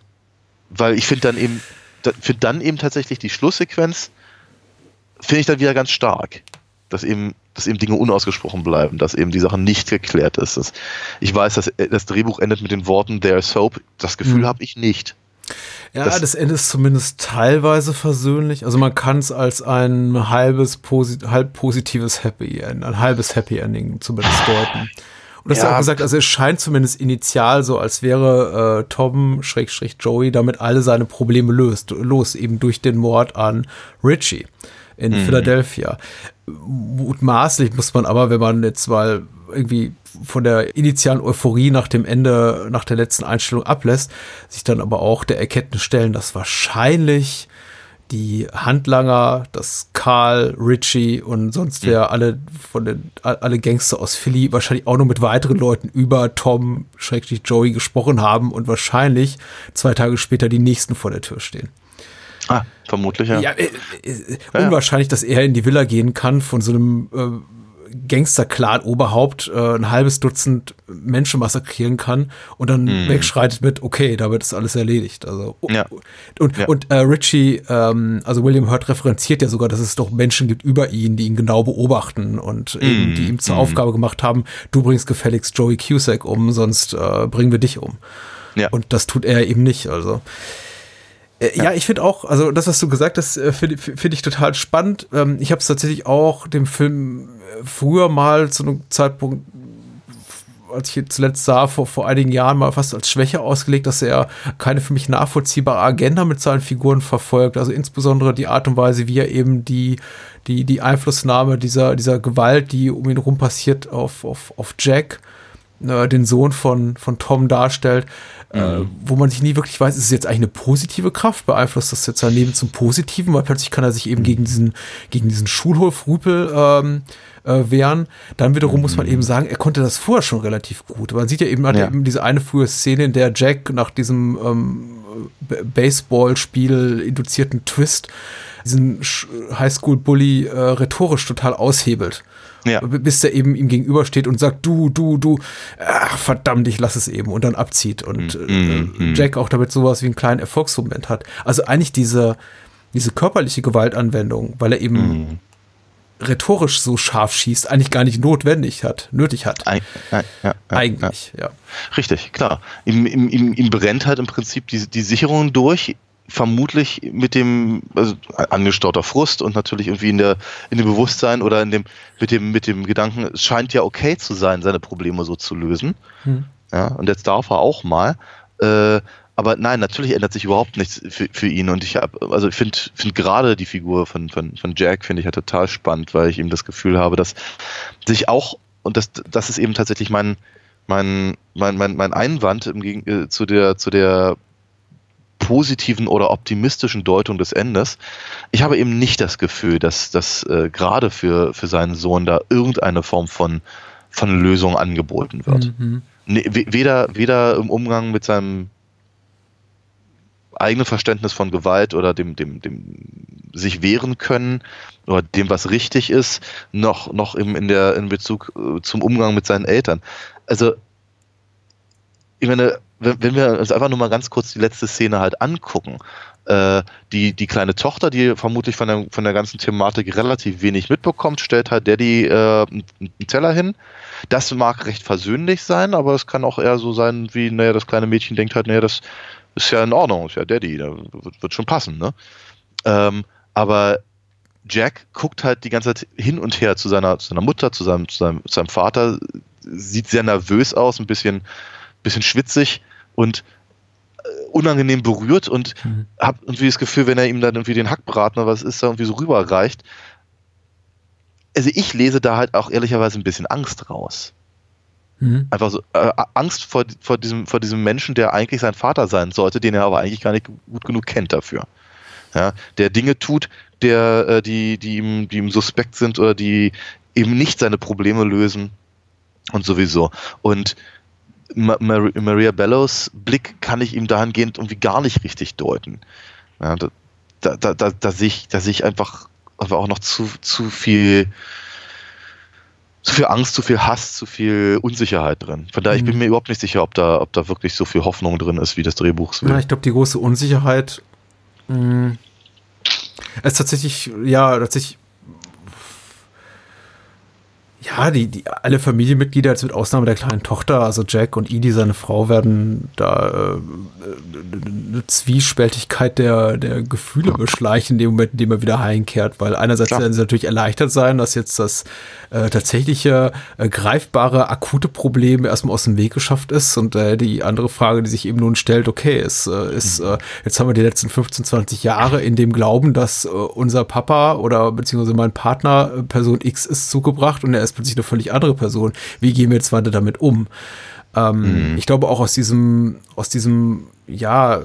Weil ich finde dann eben, finde dann eben tatsächlich die Schlusssequenz, finde ich dann wieder ganz stark. Dass eben, dass eben Dinge unausgesprochen bleiben, dass eben die Sache nicht geklärt ist. Das, ich weiß, dass das Drehbuch endet mit den Worten There's Hope. Das Gefühl Mhm. habe ich nicht. Ja, Das- das, Ende ist zumindest teilweise versöhnlich. Also man kann es als ein halbes, posi halb positives Happy End, ein halbes Happy Ending zumindest deuten. Und das Ja. auch gesagt, also es scheint zumindest initial so, als wäre äh, Tom, Schrägstrich Joey, damit alle seine Probleme löst, los, eben durch den Mord an Richie in Philadelphia. Mutmaßlich muss man aber, wenn man jetzt mal irgendwie von der initialen Euphorie nach dem Ende, nach der letzten Einstellung ablässt, sich dann aber auch der Erkenntnis stellen, dass wahrscheinlich die Handlanger, dass Carl, Richie und sonst wer alle von den alle Gangster aus Philly wahrscheinlich auch noch mit weiteren Leuten über Tom Schrägstrich Joey gesprochen haben und wahrscheinlich zwei Tage später die nächsten vor der Tür stehen. Ah, vermutlich, ja. Ja, äh, äh, unwahrscheinlich, dass er in die Villa gehen kann von so einem äh, Gangster-Clan-Oberhaupt äh, ein halbes Dutzend Menschen massakrieren kann und dann wegschreitet mit, okay, damit ist alles erledigt. Also Ja. und, Ja. und äh, Richie, ähm, also William Hurt referenziert ja sogar, dass es doch Menschen gibt über ihn, die ihn genau beobachten und eben, die ihm zur Aufgabe gemacht haben, du bringst gefälligst Joey Cusack um, sonst äh, bringen wir dich um. Ja. Und das tut er eben nicht. Also äh, ja. ich finde auch, also das, was du gesagt hast, äh, finde find ich total spannend. Ähm, ich habe es tatsächlich auch dem Film äh, früher mal zu einem Zeitpunkt, als ich ihn zuletzt sah, vor, vor einigen Jahren mal fast als Schwäche ausgelegt, dass er keine für mich nachvollziehbare Agenda mit seinen Figuren verfolgt. Also insbesondere die Art und Weise, wie er eben die, die, die Einflussnahme dieser, dieser Gewalt, die um ihn rum passiert, auf, auf, auf Jack, äh, den Sohn von, von Tom darstellt, äh, wo man sich nie wirklich weiß, ist es jetzt eigentlich eine positive Kraft, beeinflusst das jetzt sein Leben zum Positiven, weil plötzlich kann er sich eben gegen diesen, gegen diesen Schulhofrüpel ähm, äh, wehren. Dann wiederum muss man eben sagen, er konnte das vorher schon relativ gut. Man sieht ja eben, hat Ja. ja. eben diese eine frühe Szene, in der Jack nach diesem ähm, Baseballspiel induzierten Twist diesen Sch- Highschool-Bully äh, rhetorisch total aushebelt. Ja. Bis der eben ihm gegenübersteht und sagt, du, du, du, ach verdammt, ich lass es eben und dann abzieht. Und äh, Jack auch damit sowas wie einen kleinen Erfolgsmoment hat. Also eigentlich diese, diese körperliche Gewaltanwendung, weil er eben rhetorisch so scharf schießt, eigentlich gar nicht notwendig hat, nötig hat. Eig ja, ja, Eigentlich, ja. Richtig, klar. Ihm, ihm, ihm, ihm brennt halt im Prinzip die, die Sicherung durch, vermutlich mit dem also angestauter Frust und natürlich irgendwie in der in dem Bewusstsein oder in dem mit dem mit dem Gedanken, es scheint ja okay zu sein, seine Probleme so zu lösen. Hm. Ja, und jetzt darf er auch mal. Äh, aber nein, natürlich ändert sich überhaupt nichts für, für ihn. Und ich habe, also ich finde find gerade die Figur von, von, von Jack finde ich ja total spannend, weil ich ihm das Gefühl habe, dass sich auch, und das, das ist eben tatsächlich mein, mein, mein, mein, mein Einwand im Gegen, äh, zu der, zu der positiven oder optimistischen Deutung des Endes. Ich habe eben nicht das Gefühl, dass, dass äh, gerade für, für seinen Sohn da irgendeine Form von, von Lösung angeboten wird. Mhm. Nee, we- weder, weder im Umgang mit seinem eigenen Verständnis von Gewalt oder dem, dem, dem sich wehren können oder dem, was richtig ist, noch, noch im, in, der, in Bezug äh, zum Umgang mit seinen Eltern. Also, ich meine, wenn, wir uns einfach nur mal ganz kurz die letzte Szene halt angucken, äh, die, die kleine Tochter, die vermutlich von der, von der ganzen Thematik relativ wenig mitbekommt, stellt halt Daddy äh, einen einen Teller hin. Das mag recht versöhnlich sein, aber es kann auch eher so sein, wie, naja, das kleine Mädchen denkt halt, naja, das ist ja in Ordnung, ist ja Daddy, da wird, wird schon passen, ne? Ähm, aber Jack guckt halt die ganze Zeit hin und her zu seiner, zu seiner Mutter, zu seinem, zu seinem, zu seinem Vater, sieht sehr nervös aus, ein bisschen, bisschen schwitzig und äh, unangenehm berührt und Mhm. hab irgendwie das Gefühl, wenn er ihm dann irgendwie den Hackbraten oder was ist, da irgendwie so rüberreicht. Also ich lese da halt auch ehrlicherweise ein bisschen Angst raus. Mhm. Einfach so äh, Angst vor, vor, diesem, vor diesem Menschen, der eigentlich sein Vater sein sollte, den er aber eigentlich gar nicht gut genug kennt dafür. Ja, der Dinge tut, der, äh, die, die, ihm, die ihm suspekt sind oder die eben nicht seine Probleme lösen und sowieso. Und Ma Mar Maria Bellows Blick kann ich ihm dahingehend irgendwie gar nicht richtig deuten. Ja, da, da, da, da, sehe ich, da sehe ich einfach, auch noch zu, zu viel zu viel Angst, zu viel Hass, zu viel Unsicherheit drin. Von daher, ich bin Mhm. mir überhaupt nicht sicher, ob da, ob da wirklich so viel Hoffnung drin ist, wie das Drehbuch will. Ja, ich glaube, die große Unsicherheit mh, ist tatsächlich, ja, tatsächlich Ja, die, die alle Familienmitglieder, jetzt mit Ausnahme der kleinen Tochter, also Jack und Edie, seine Frau, werden da äh, eine Zwiespältigkeit der, der Gefühle beschleichen in dem Moment, in dem er wieder heimkehrt, weil einerseits Klar. werden sie natürlich erleichtert sein, dass jetzt das äh, tatsächliche, äh, greifbare, akute Problem erstmal aus dem Weg geschafft ist und äh, die andere Frage, die sich eben nun stellt, okay, es äh, ist, äh, jetzt haben wir die letzten 15, 20 Jahre in dem Glauben, dass äh, unser Papa oder beziehungsweise mein Partner äh, Person X ist zugebracht und er ist plötzlich eine völlig andere Person. Wie gehen wir jetzt weiter damit um? Ähm, Ich glaube auch aus diesem, aus diesem, ja,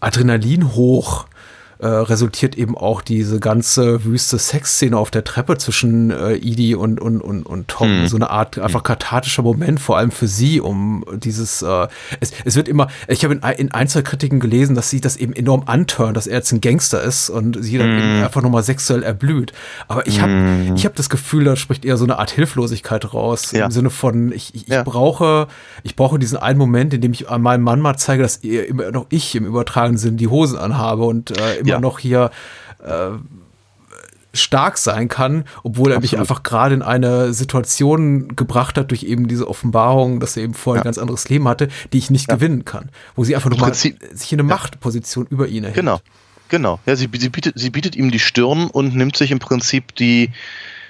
Adrenalin hoch äh, resultiert eben auch diese ganze wüste Sexszene auf der Treppe zwischen äh, Edie und, und, und, und Tom. Hm. So eine Art einfach kathartischer Moment, vor allem für sie, um dieses, äh, es, es wird immer, ich habe in, in ein, zwei Kritiken gelesen, dass sie das eben enorm antörnt, dass er jetzt ein Gangster ist und sie dann eben einfach nochmal sexuell erblüht. Aber ich habe ich hab das Gefühl, da spricht eher so eine Art Hilflosigkeit raus, Ja. im Sinne von, ich, ich, Ja. ich brauche, ich brauche diesen einen Moment, in dem ich meinem Mann mal zeige, dass er immer noch ich im übertragenen Sinn die Hosen anhabe und äh, immer Ja. noch hier äh, stark sein kann, obwohl er mich einfach gerade in eine Situation gebracht hat durch eben diese Offenbarung, dass er eben vorher ein Ja. ganz anderes Leben hatte, die ich nicht gewinnen kann, wo sie einfach nochmal sich in eine Machtposition über ihn erhebt. Genau. Genau. Ja, sie, sie, bietet, sie bietet ihm die Stirn und nimmt sich im Prinzip die,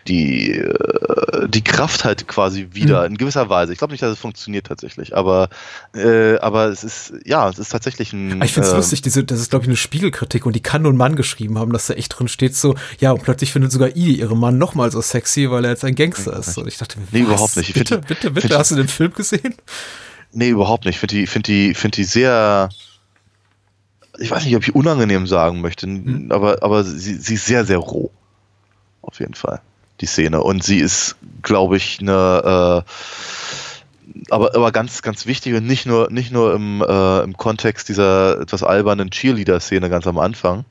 die, äh, die Kraft halt quasi wieder, in gewisser Weise. Ich glaube nicht, dass es funktioniert tatsächlich, aber, äh, aber es ist, ja, es ist tatsächlich ein. Ich finde es ähm, lustig, diese, das ist, glaube ich, eine Spiegelkritik und die kann nur ein Mann geschrieben haben, dass da echt drin steht so, ja, und plötzlich findet sogar I ihren Mann nochmal so sexy, weil er jetzt ein Gangster ist. Und ich dachte Nee, was? überhaupt nicht. Ich Bitte, find- bitte, bitte, hast du den Film gesehen? Nee, überhaupt nicht. Ich finde die, find die, find die sehr. Ich weiß nicht, ob ich unangenehm sagen möchte, Hm. aber, aber sie, sie ist sehr, sehr roh. Auf jeden Fall. Die Szene. Und sie ist, glaube ich, eine. Äh, aber, aber ganz, ganz wichtig und nicht nur, nicht nur im, äh, im Kontext dieser etwas albernen Cheerleader-Szene ganz am Anfang.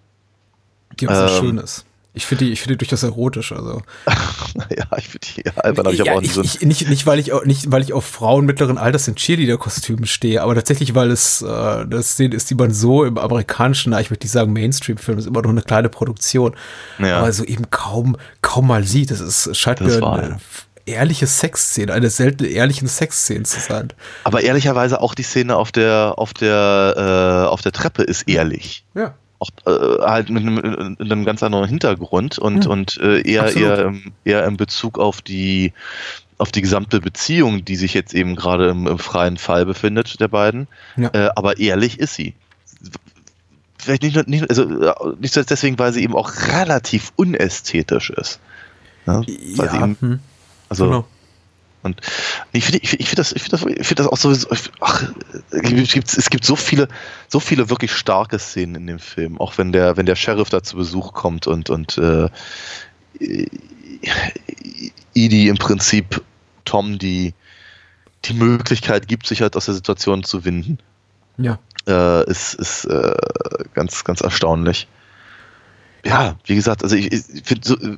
Die sehr Ähm. schön ist. Ich finde die, ich finde die durchaus erotisch, also. ja, ich finde die albern, aber ich habe Ja, auch nicht so. ich, nicht, nicht, weil ich, auch- nicht, weil ich auf Frauen mittleren Alters in Cheerleader-Kostümen stehe, aber tatsächlich, weil es äh, das Szene ist, die man so im amerikanischen, ich möchte nicht sagen Mainstream-Film, ist immer noch eine kleine Produktion, Ja. aber so eben kaum, kaum mal sieht. Das ist, es scheint Das mir war, eine ja. ehrliche Sexszene, eine seltene ehrlichen Sexszene zu sein. Aber ehrlicherweise auch die Szene auf der, auf der, äh, auf der Treppe ist ehrlich. Ja. Auch äh, halt mit einem, mit einem ganz anderen Hintergrund und, Ja, und äh, eher, absolut. eher, eher in Bezug auf die, auf die gesamte Beziehung, die sich jetzt eben gerade im, im freien Fall befindet, der beiden. Ja. Äh, aber ehrlich ist sie. Vielleicht nicht nur, nicht, also äh, nicht zuletzt deswegen, weil sie eben auch relativ unästhetisch ist. Ja, weil sie Ja, eben, hm, also, genau. Und ich finde ich, ich find das, ich find das, ich find das auch sowieso. Ach, es gibt, es gibt so viele, so viele wirklich starke Szenen in dem Film, auch wenn der, wenn der Sheriff da zu Besuch kommt und, und äh, Edie im Prinzip Tom die, die Möglichkeit gibt, sich halt aus der Situation zu winden, Ja. äh, ist, ist äh, ganz, ganz erstaunlich. Ja, wie gesagt, also ich, ich finde so äh,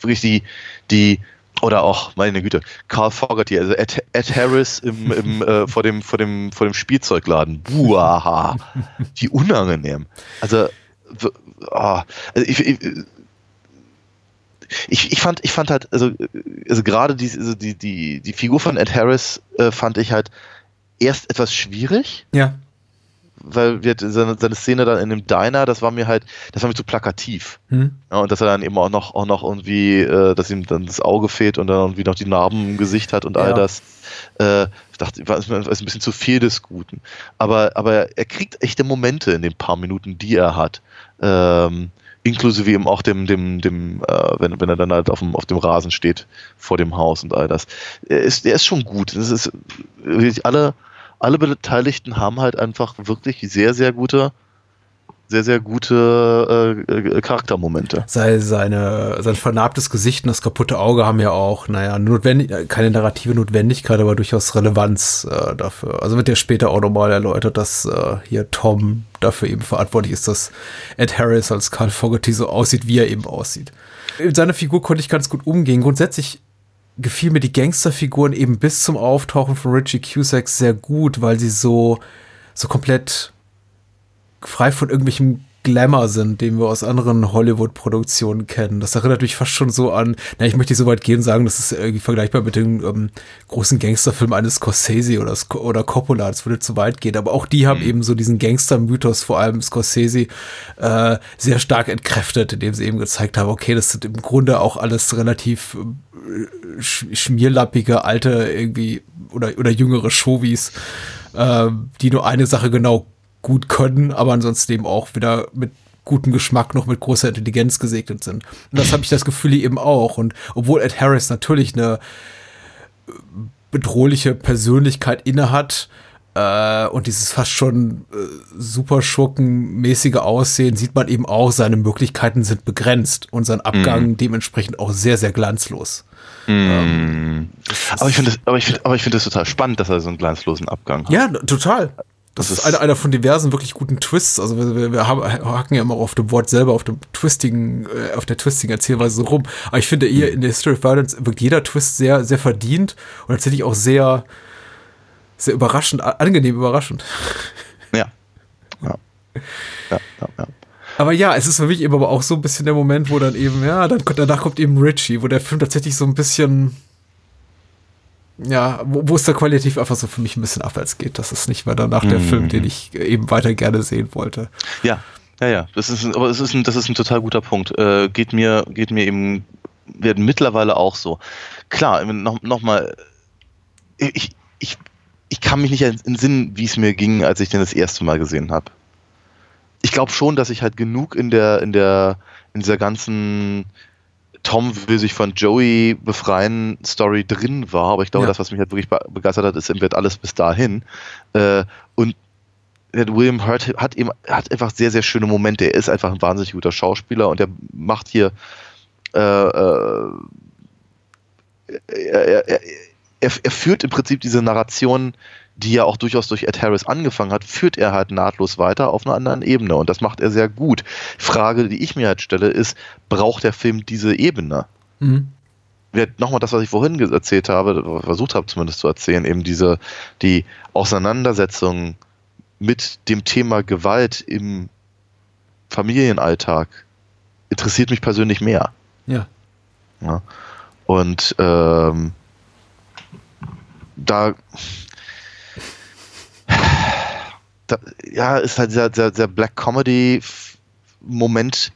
wirklich die, die, oder auch, meine Güte, Carl Fogarty, also Ed, Ed Harris im, im, äh, vor, dem, vor, dem, vor dem Spielzeugladen. Buaha. Wie unangenehm. Also, ah, also ich, ich, ich, ich fand, ich fand halt, also, also gerade die, also die, die, die Figur von Ed Harris äh, fand ich halt erst etwas schwierig, Ja. Weil wir seine, seine Szene dann in dem Diner, das war mir halt, das war mir zu plakativ. Hm. Ja, und dass er dann eben auch noch, auch noch irgendwie, äh, dass ihm dann das Auge fehlt und dann irgendwie noch die Narben im Gesicht hat und all Ja. das. Äh, ich dachte, war ist ein bisschen zu viel des Guten. Aber, aber er kriegt echte Momente in den paar Minuten, die er hat. Ähm, inklusive eben auch dem, dem, dem, äh, wenn, wenn er dann halt auf dem, auf dem Rasen steht vor dem Haus und all das. Er ist, er ist schon gut. Das ist alle, alle Beteiligten haben halt einfach wirklich sehr, sehr gute, sehr, sehr gute äh, äh, Charaktermomente. Sei seine, sein vernarbtes Gesicht und das kaputte Auge haben ja auch, naja, notwendig, keine narrative Notwendigkeit, aber durchaus Relevanz äh, dafür. Also wird ja später auch nochmal erläutert, dass äh, hier Tom dafür eben verantwortlich ist, dass Ed Harris als Carl Fogarty so aussieht, wie er eben aussieht. Mit seiner Figur konnte ich ganz gut umgehen. Grundsätzlich gefiel mir die Gangsterfiguren eben bis zum Auftauchen von Richie Cusack sehr gut, weil sie so, so komplett frei von irgendwelchem Glamour sind, den wir aus anderen Hollywood-Produktionen kennen. Das erinnert mich fast schon so an, na, ich möchte nicht so weit gehen und sagen, das ist irgendwie vergleichbar mit dem ähm, großen Gangsterfilm eines Scorsese oder, oder Coppola, das würde zu weit gehen. Aber auch die haben mhm. eben so diesen Gangster-Mythos, vor allem Scorsese, äh, sehr stark entkräftet, indem sie eben gezeigt haben, okay, das sind im Grunde auch alles relativ äh, schmierlappige, alte irgendwie oder, oder jüngere Showies, äh, die nur eine Sache genau gut können, aber ansonsten eben auch wieder mit gutem Geschmack noch mit großer Intelligenz gesegnet sind. Und das habe ich das Gefühl eben auch. Und obwohl Ed Harris natürlich eine bedrohliche Persönlichkeit innehat, äh, und dieses fast schon äh, super schurkenmäßige Aussehen sieht man eben auch, seine Möglichkeiten sind begrenzt und sein Abgang mm. dementsprechend auch sehr, sehr glanzlos. Mm. Ähm, aber ich finde das, aber ich finde, aber ich finde das total spannend, dass er so einen glanzlosen Abgang hat. Ja, total. Das, das ist einer, einer von diversen wirklich guten Twists. Also wir, wir, wir haben, hacken ja immer auf dem Wort selber, auf dem twistigen, äh, auf der twistigen Erzählweise so rum. Aber ich finde eher in der History of Violence wirkt jeder Twist sehr, sehr verdient und tatsächlich auch sehr, sehr überraschend, angenehm überraschend. Ja. Ja. Ja, ja, ja. Aber ja, es ist für mich eben aber auch so ein bisschen der Moment, wo dann eben, ja, dann, danach kommt eben Richie, wo der Film tatsächlich so ein bisschen ja, wo, es da qualitativ einfach so für mich ein bisschen abwärts geht. Das ist nicht mehr danach der mhm. Film, den ich eben weiter gerne sehen wollte. Ja, ja, ja. Das ist, aber es ist ein, das ist ein total guter Punkt. Äh, geht mir, geht mir eben, werden mittlerweile auch so. Klar, noch, noch mal, ich, ich, ich kann mich nicht entsinnen, wie es mir ging, als ich den das erste Mal gesehen habe. Ich glaube schon, dass ich halt genug in der, in der, in dieser ganzen Tom will sich von Joey befreien Story drin war, aber ich glaube, ja. das, was mich halt wirklich begeistert hat, ist im Bett alles bis dahin. Äh, und William Hurt hat eben hat einfach sehr, sehr schöne Momente. Er ist einfach ein wahnsinnig guter Schauspieler und er macht hier äh, äh, er, er, er, er, führt im Prinzip diese Narration die ja auch durchaus durch Ed Harris angefangen hat, führt er halt nahtlos weiter auf einer anderen Ebene und das macht er sehr gut. Frage, die ich mir halt stelle, ist, braucht der Film diese Ebene? Mhm. Nochmal das, was ich vorhin erzählt habe, versucht habe zumindest zu erzählen, eben diese, die Auseinandersetzung mit dem Thema Gewalt im Familienalltag interessiert mich persönlich mehr. Ja. ja. Und ähm, da da, ja, ist halt dieser, dieser, dieser Black Comedy Moment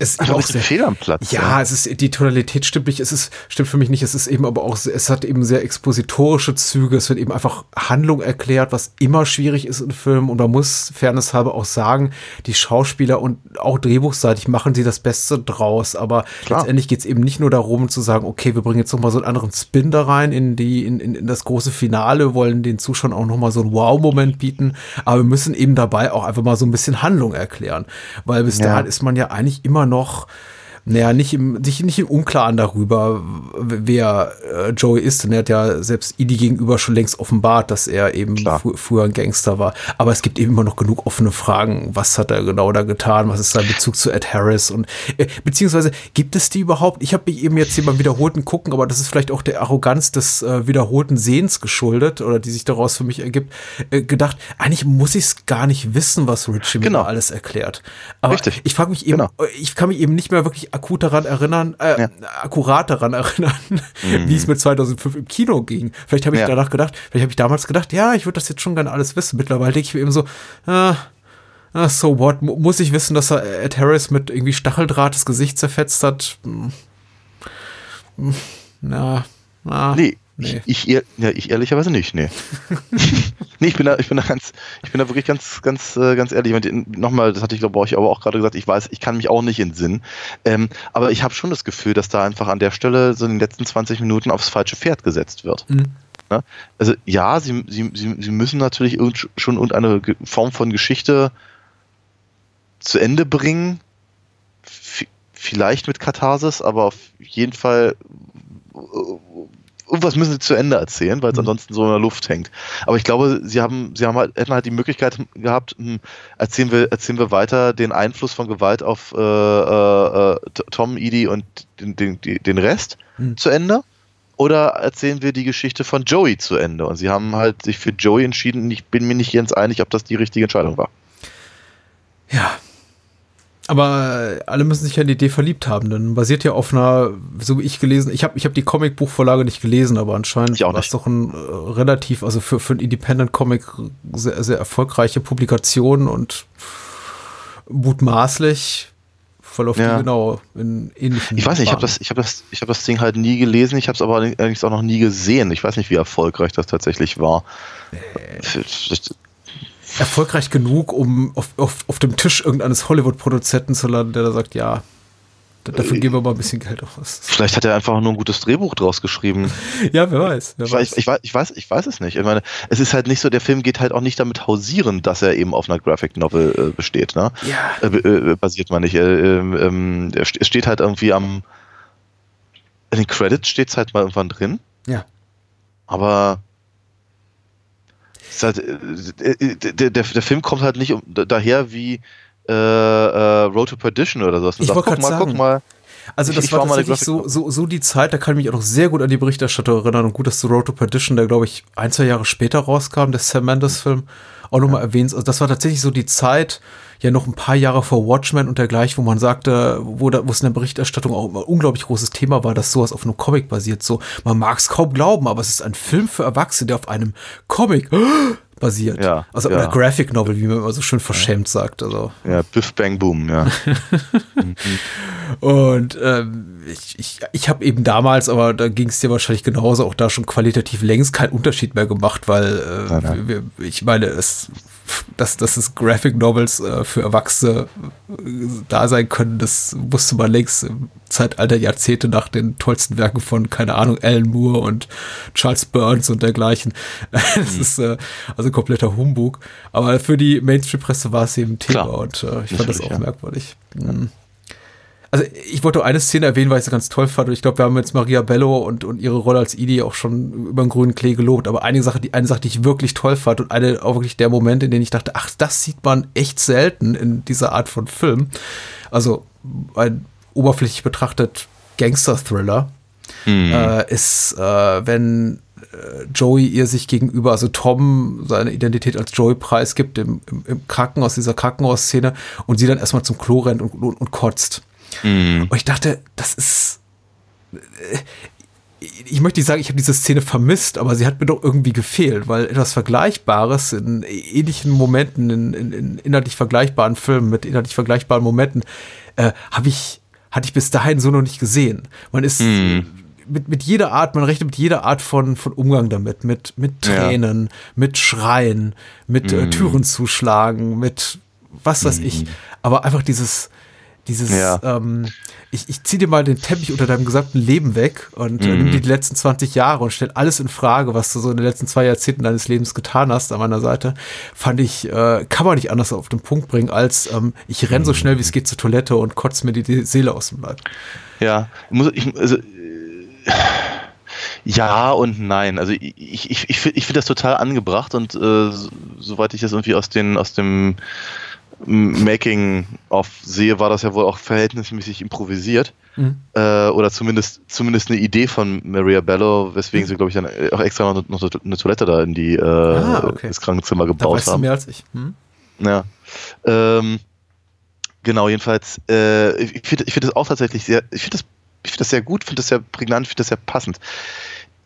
Es ist auch sehr, Fehl am Platz. Ja, ja, es ist, die Tonalität stimmt nicht, es ist, stimmt für mich nicht, es ist eben aber auch, es hat eben sehr expositorische Züge, es wird eben einfach Handlung erklärt, was immer schwierig ist in Filmen und man muss fairness halber auch sagen, die Schauspieler und auch drehbuchseitig machen sie das Beste draus, aber Klar. letztendlich geht es eben nicht nur darum zu sagen, okay, wir bringen jetzt nochmal so einen anderen Spin da rein in die, in, in, in das große Finale, wollen den Zuschauern auch nochmal so einen Wow-Moment bieten, aber wir müssen eben dabei auch einfach mal so ein bisschen Handlung erklären, weil bis ja. dahin ist man ja eigentlich immer noch naja, nicht im, nicht, nicht im Unklaren darüber, wer äh, Joey ist. Und er hat ja selbst Idi gegenüber schon längst offenbart, dass er eben fr früher ein Gangster war. Aber es gibt eben immer noch genug offene Fragen. Was hat er genau da getan? Was ist sein Bezug zu Ed Harris? Und äh, beziehungsweise gibt es die überhaupt? Ich habe mich eben jetzt hier beim wiederholten Gucken, aber das ist vielleicht auch der Arroganz des äh, wiederholten Sehens geschuldet oder die sich daraus für mich ergibt, äh, gedacht, eigentlich muss ich es gar nicht wissen, was Richie genau. mir alles erklärt. Aber Richtig. ich frage mich eben, genau. ich kann mich eben nicht mehr wirklich akut daran erinnern, äh, ja. akkurat daran erinnern, mhm. wie es mit 2005 im Kino ging. Vielleicht habe ich ja. danach gedacht, vielleicht habe ich damals gedacht, ja, ich würde das jetzt schon gerne alles wissen. Mittlerweile denke ich mir eben so, äh, uh, so what? Muss ich wissen, dass er Ed Harris mit irgendwie Stacheldraht das Gesicht zerfetzt hat? Hm. Hm. Na, na. Nee, Nee. Ich, ich, ja, ich ehrlicherweise nicht, nee. nee, ich bin da, ich bin da ganz, ich bin da wirklich ganz, ganz, äh, ganz ehrlich. Nochmal, das hatte ich glaube ich aber auch gerade gesagt, ich weiß, ich kann mich auch nicht entsinnen. Ähm, aber ich habe schon das Gefühl, dass da einfach an der Stelle so in den letzten 20 Minuten aufs falsche Pferd gesetzt wird. Mhm. Ja? Also ja, sie, sie, sie, sie müssen natürlich schon irgendeine Form von Geschichte zu Ende bringen. Vielleicht mit Katharsis, aber auf jeden Fall irgendwas müssen sie zu Ende erzählen, weil es mhm. ansonsten so in der Luft hängt. Aber ich glaube, sie haben, sie haben halt, hätten halt die Möglichkeit gehabt, hm, erzählen wir, erzählen wir weiter den Einfluss von Gewalt auf äh, äh, Tom, Edie und den, den, den Rest mhm. zu Ende. oder erzählen wir die Geschichte von Joey zu Ende? Und sie haben halt sich für Joey entschieden. Ich bin mir nicht ganz einig, ob das die richtige Entscheidung war. Ja. Aber alle müssen sich ja in die Idee verliebt haben, denn basiert ja auf einer, so wie ich gelesen, ich habe ich hab die Comicbuchvorlage nicht gelesen, aber anscheinend war es doch ein äh, relativ, also für, für ein Independent-Comic sehr, sehr erfolgreiche Publikation und mutmaßlich verläuft Ja. die genau in ähnlichen Ich weiß nicht, ich habe das, ich hab das, ich hab das Ding halt nie gelesen, ich habe es aber allerdings auch noch nie gesehen. Ich weiß nicht, wie erfolgreich das tatsächlich war. Vielleicht- erfolgreich genug, um auf, auf, auf dem Tisch irgendeines Hollywood-Produzenten zu landen, der da sagt, ja, dafür geben wir mal ein bisschen Geld aus. Vielleicht hat er einfach nur ein gutes Drehbuch draus geschrieben. Ja, wer weiß. Wer Ich weiß, ich, weiß, ich, weiß, ich weiß es nicht. Ich meine, es ist halt nicht so, der Film geht halt auch nicht damit hausieren, dass er eben auf einer Graphic Novel äh, besteht. Ne? Ja. Äh, äh, basiert man nicht. Äh, ähm, ähm, er es steht halt irgendwie am. In den Credits steht es halt mal irgendwann drin, Ja. aber. Halt, äh, äh, der, der, der Film kommt halt nicht um, da- daher wie äh, äh, Road to Perdition oder sowas. Ich sagt, guck mal, guck sagen. mal. Also Ich- das ich war war mal eine tatsächlich so, so, so die Zeit, da kann ich mich auch noch sehr gut an die Berichterstattung erinnern und gut, dass The Road to Perdition, der glaube ich ein, zwei Jahre später rauskam, der Sam Mendes-Film, auch nochmal erwähnt. Also das war tatsächlich so die Zeit, ja noch ein paar Jahre vor Watchmen und dergleichen, wo man sagte, wo, da, wo es in der Berichterstattung auch immer ein unglaublich großes Thema war, dass sowas auf einem Comic basiert. So, man mag es kaum glauben, aber es ist ein Film für Erwachsene, der auf einem Comic basiert. Ja, also ja. oder Graphic Novel, wie man immer so schön verschämt sagt. Also Ja, Biff Bang Boom, ja. Und ähm, ich, ich, ich habe eben damals, aber da ging es dir wahrscheinlich genauso, auch da schon qualitativ längst keinen Unterschied mehr gemacht, weil äh, Nein, nein. Ich meine, es, dass, dass es Graphic Novels äh, für Erwachsene äh, da sein können, das wusste man längst im Zeitalter Jahrzehnte nach den tollsten Werken von, keine Ahnung, Alan Moore und Charles Burns und dergleichen. Das Mhm. ist äh, also kompletter Humbug. Aber für die Mainstream-Presse war es eben Thema Klar. und äh, ich fand das auch ja. merkwürdig. Mhm. Also ich wollte eine Szene erwähnen, weil ich sie ganz toll fand. Und ich glaube, wir haben jetzt Maria Bello und, und ihre Rolle als Edie auch schon über den grünen Klee gelobt. Aber eine Sache, die, eine Sache, die ich wirklich toll fand und eine auch wirklich der Moment, in dem ich dachte, ach, das sieht man echt selten in dieser Art von Film. Also ein oberflächlich betrachtet Gangster-Thriller äh, ist, äh, wenn äh, Joey ihr sich gegenüber, also Tom seine Identität als Joey preisgibt im, im, im Krankenhaus, dieser Krankenhausszene und sie dann erstmal zum Klo rennt und, und, und kotzt. Und ich dachte, das ist. äh, Ich möchte nicht sagen, ich habe diese Szene vermisst, aber sie hat mir doch irgendwie gefehlt, weil etwas Vergleichbares in ähnlichen Momenten, in, in, in inhaltlich vergleichbaren Filmen mit inhaltlich vergleichbaren Momenten, äh, habe ich, hatte ich bis dahin so noch nicht gesehen. Man ist mit, mit jeder Art, man rechnet mit jeder Art von, von Umgang damit, mit, mit Ja. Tränen, mit Schreien, mit äh, Türen zuschlagen, mit was weiß ich. Aber einfach dieses, dieses, Ja. ähm, ich, ich zieh dir mal den Teppich unter deinem gesamten Leben weg und äh, nimm dir die letzten 20 Jahre und stell alles in Frage, was du so in den letzten zwei Jahrzehnten deines Lebens getan hast an meiner Seite, fand ich, äh, kann man nicht anders auf den Punkt bringen, als ähm, ich renn so schnell wie es geht zur Toilette und kotze mir die, Seele aus dem Leib. Ja, muss ich, also, äh, ja und nein. Also ich, ich, ich finde ich find das total angebracht und äh, so- soweit ich das irgendwie aus den aus dem Making of sehe, war das ja wohl auch verhältnismäßig improvisiert. Äh, oder zumindest zumindest eine Idee von Maria Bello, weswegen sie, glaube ich, dann auch extra noch, noch eine Toilette da in die äh, Ah, okay. das Krankenzimmer Da gebaut weißt du haben. mehr als ich. Hm? Ja. Ähm, genau, jedenfalls, äh, ich finde ich find das auch tatsächlich sehr, ich finde das, ich finde das sehr gut, finde das sehr prägnant, finde das sehr passend.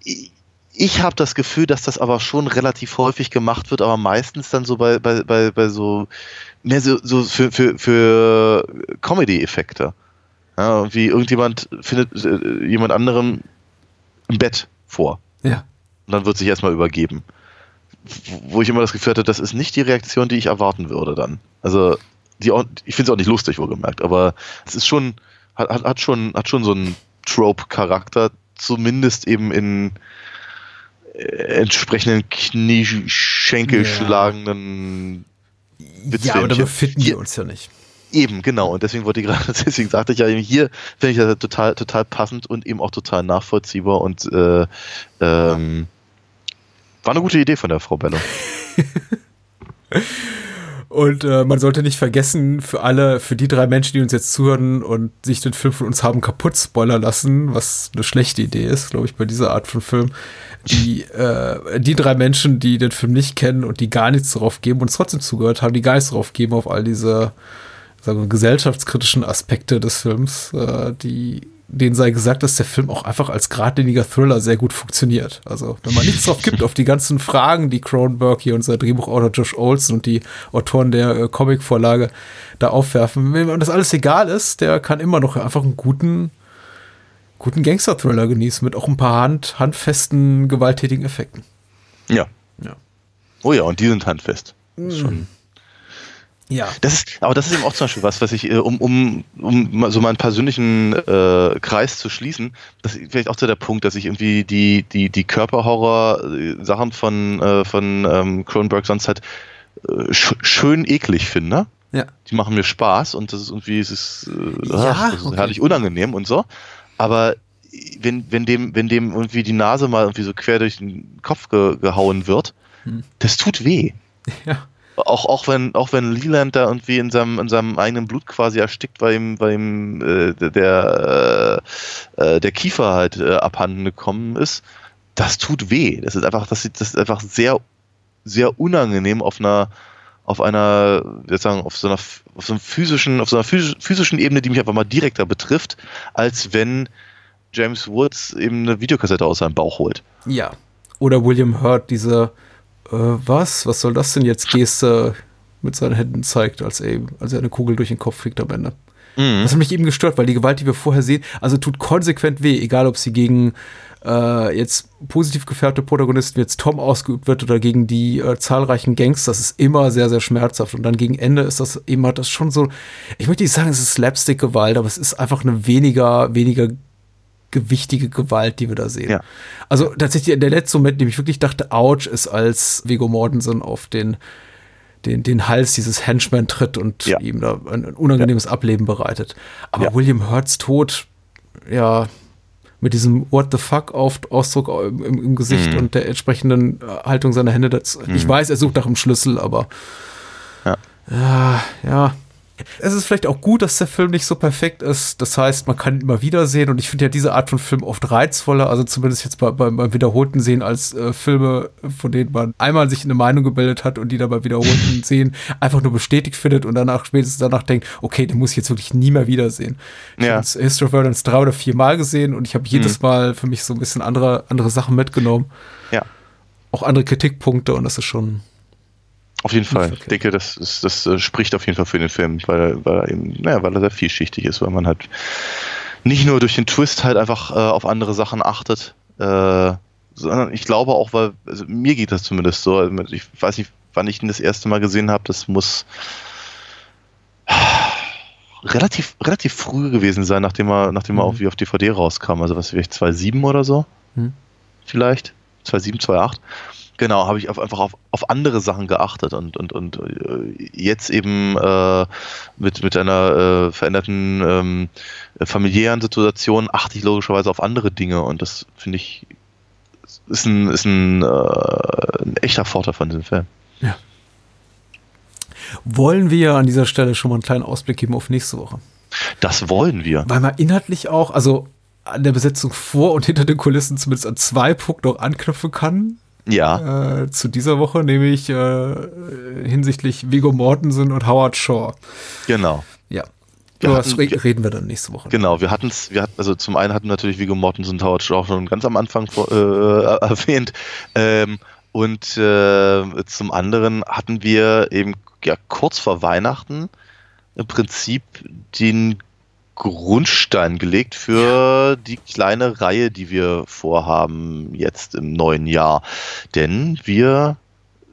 Ich, ich habe das Gefühl, dass das aber schon relativ häufig gemacht wird, aber meistens dann so bei, bei, bei, bei so, mehr so, so für, für, für Comedy-Effekte. Ja, wie irgendjemand findet äh, jemand anderem im Bett vor Ja. und dann wird sich erstmal übergeben. Wo ich immer das Gefühl hatte, das ist nicht die Reaktion, die ich erwarten würde dann. Also, die auch, ich finde es auch nicht lustig, wohlgemerkt, aber es ist schon, hat, hat, hat schon, hat schon so einen Trope-Charakter, zumindest eben in äh, entsprechenden Knieschenkel Ja. schlagenden Ja, aber da Witzfilmchen. befinden Hier- wir uns ja nicht. Eben, genau. Und deswegen wollte ich gerade, deswegen sagte ich ja eben hier, finde ich das total, total passend und eben auch total nachvollziehbar und äh, ähm, war eine gute Idee von der Frau Bello. Und äh, man sollte nicht vergessen, für alle, für die drei Menschen, die uns jetzt zuhören und sich den Film von uns haben kaputt spoilern lassen, was eine schlechte Idee ist, glaube ich, bei dieser Art von Film, die, äh, die drei Menschen, die den Film nicht kennen und die gar nichts darauf geben und trotzdem zugehört haben, die gar nichts darauf geben auf all diese sagen wir, gesellschaftskritischen Aspekte des Films, äh, die denen sei gesagt, dass der Film auch einfach als geradliniger Thriller sehr gut funktioniert. Also, wenn man nichts drauf gibt, auf die ganzen Fragen, die Cronenberg hier und sein Drehbuchautor Josh Olson und die Autoren der äh, Comicvorlage da aufwerfen, wenn man das alles egal ist, der kann immer noch einfach einen guten, guten Gangster-Thriller genießen mit auch ein paar hand, handfesten, gewalttätigen Effekten. Ja. Ja. Oh ja, und die sind handfest. Ist schon Ja. Das ist, aber das ist eben auch zum Beispiel was, was ich, äh, um, um, um so meinen persönlichen äh, Kreis zu schließen, das ist vielleicht auch so der Punkt, dass ich irgendwie die, die, die Körperhorror-Sachen von, äh, von ähm, Cronenberg sonst halt äh, sch schön eklig finde. Ja. Die machen mir Spaß und das ist irgendwie, es ist, äh, Ja, das ist okay. herrlich unangenehm und so. Aber wenn, wenn, dem, wenn dem irgendwie die Nase mal irgendwie so quer durch den Kopf ge gehauen wird, Hm. das tut weh. Ja. Auch, auch wenn auch wenn Leland da irgendwie in seinem, in seinem eigenen Blut quasi erstickt, weil ihm, weil ihm äh, der, äh, äh, der Kiefer halt äh, abhanden gekommen ist, das tut weh. Das ist einfach, das, das ist einfach sehr, sehr unangenehm auf einer auf einer, ich sagen, auf so einer auf so einem physischen, auf so einer phys- physischen Ebene, die mich einfach mal direkter betrifft, als wenn James Woods eben eine Videokassette aus seinem Bauch holt. Ja. Oder William Hurt diese, äh, was? Was soll das denn jetzt Geste mit seinen Händen zeigt, als er, eben- als er eine Kugel durch den Kopf kriegt am Ende. Mhm. Das hat mich eben gestört, weil die Gewalt, die wir vorher sehen, also tut konsequent weh, egal ob sie gegen äh, jetzt positiv gefärbte Protagonisten wie jetzt Tom ausgeübt wird oder gegen die äh, zahlreichen Gangs, das ist immer sehr, sehr schmerzhaft. Und dann gegen Ende ist das eben hat das schon so, ich möchte nicht sagen, es ist Slapstick-Gewalt, aber es ist einfach eine weniger, weniger gewichtige Gewalt, die wir da sehen. Ja. Also tatsächlich der letzte Moment, in dem ich wirklich dachte, ouch, ist als Viggo Mortensen auf den, den, den Hals dieses Henchman tritt und Ja. ihm da ein, ein unangenehmes Ableben bereitet. Aber Ja. William Hurts Tod, ja, mit diesem What the fuck auf Ausdruck im, im, Gesicht Mhm. und der entsprechenden äh, Haltung seiner Hände. Das, Ich weiß, er sucht nach einem Schlüssel, aber Ja. ja, ja. Es ist vielleicht auch gut, dass der Film nicht so perfekt ist. Das heißt, man kann ihn immer wieder sehen und ich finde ja diese Art von Film oft reizvoller, also zumindest jetzt bei, beim, beim wiederholten Sehen als äh, Filme, von denen man einmal sich eine Meinung gebildet hat und die dann beim wiederholten Sehen einfach nur bestätigt findet und danach spätestens danach denkt, okay, den muss ich jetzt wirklich nie mehr wiedersehen. Ich Ja. habe History of Violence drei oder vier Mal gesehen und ich habe jedes Mal für mich so ein bisschen andere, andere Sachen mitgenommen. Ja. Auch andere Kritikpunkte und das ist schon, Auf jeden Fall. Ich denke, das, ist, das äh, spricht auf jeden Fall für den Film, weil, er- weil, er eben, naja, weil er sehr vielschichtig ist, weil man halt nicht nur durch den Twist halt einfach äh, auf andere Sachen achtet, äh, sondern ich glaube auch, weil, also mir geht das zumindest so, ich weiß nicht, wann ich ihn das erste Mal gesehen habe, das muss relativ, relativ früh gewesen sein, nachdem er, nachdem er Mhm. auch wie auf DVD rauskam, also was vielleicht 2.7 oder so, Mhm. vielleicht, 2.7, 2.8. Genau, habe ich auf, einfach auf, auf andere Sachen geachtet und, und, und äh, jetzt eben äh, mit, mit einer äh, veränderten ähm, familiären Situation achte ich logischerweise auf andere Dinge und das finde ich ist ein, ist ein, äh, ein echter Vorteil von diesem Film. wollen wir an dieser Stelle schon mal einen kleinen Ausblick geben auf nächste Woche. Das wollen wir. Weil man inhaltlich auch, also an der Besetzung vor und hinter den Kulissen zumindest an zwei Punkten noch anknüpfen kann. Ja, Äh, zu dieser Woche, nämlich äh, hinsichtlich Viggo Mortensen und Howard Shaw. genau. Ja. Wir Über hatten- das re reden wir dann nächste Woche. Genau, wir hatten es, wir hatten, also zum einen hatten natürlich Viggo Mortensen und Howard Shaw schon ganz am Anfang vor, äh, erwähnt. Ähm, und äh, zum anderen hatten wir eben ja, kurz vor Weihnachten im Prinzip den Grundstein gelegt für die kleine Reihe, die wir vorhaben jetzt im neuen Jahr. Denn wir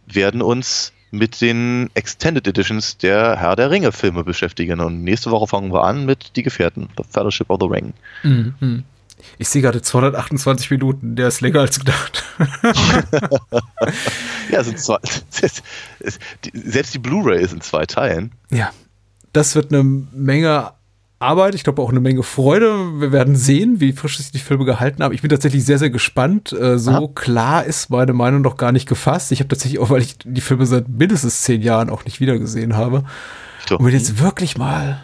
werden uns mit den Extended Editions der Herr der Ringe Filme beschäftigen. Und nächste Woche fangen wir an mit Die Gefährten, The Fellowship of the Ring. Mhm. Ich sehe gerade 228 Minuten, der ist länger als gedacht. Ja, sind zwei, selbst die Blu-ray ist in zwei Teilen. Ja. Das wird eine Menge Arbeit, ich glaube auch eine Menge Freude. Wir werden sehen, wie frisch sich die Filme gehalten haben. Ich bin tatsächlich sehr, sehr gespannt. Äh, so Aha. klar ist meine Meinung noch gar nicht gefasst. Ich habe tatsächlich auch, weil ich die Filme seit mindestens zehn Jahren auch nicht wiedergesehen habe. So. Und bin jetzt wirklich mal,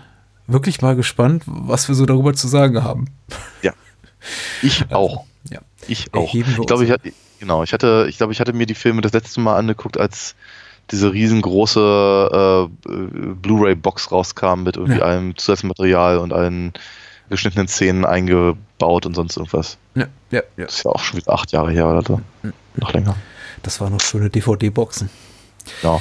wirklich mal gespannt, was wir so darüber zu sagen haben. Ja. Ich auch. Ja. Ich auch. Ich glaube, ich hatte, genau, ich hatte, ich glaube, ich hatte mir die Filme das letzte Mal angeguckt, als diese riesengroße äh, Blu-ray-Box rauskam mit irgendwie Ja. allem Zusatzmaterial und allen geschnittenen Szenen eingebaut und sonst irgendwas. Ja, ja, ja. Das ist ja auch schon wieder acht Jahre her oder so. Noch länger. Das waren noch schöne DVD-Boxen. Ja.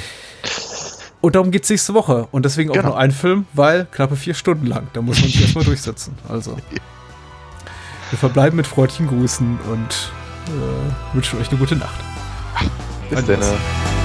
Und darum geht es nächste Woche. Und deswegen auch Genau. nur ein Film, weil knappe vier Stunden lang. Da muss man sich erstmal durchsetzen. Also. Wir verbleiben mit freundlichen Grüßen und äh, wünschen euch eine gute Nacht. Bis dann.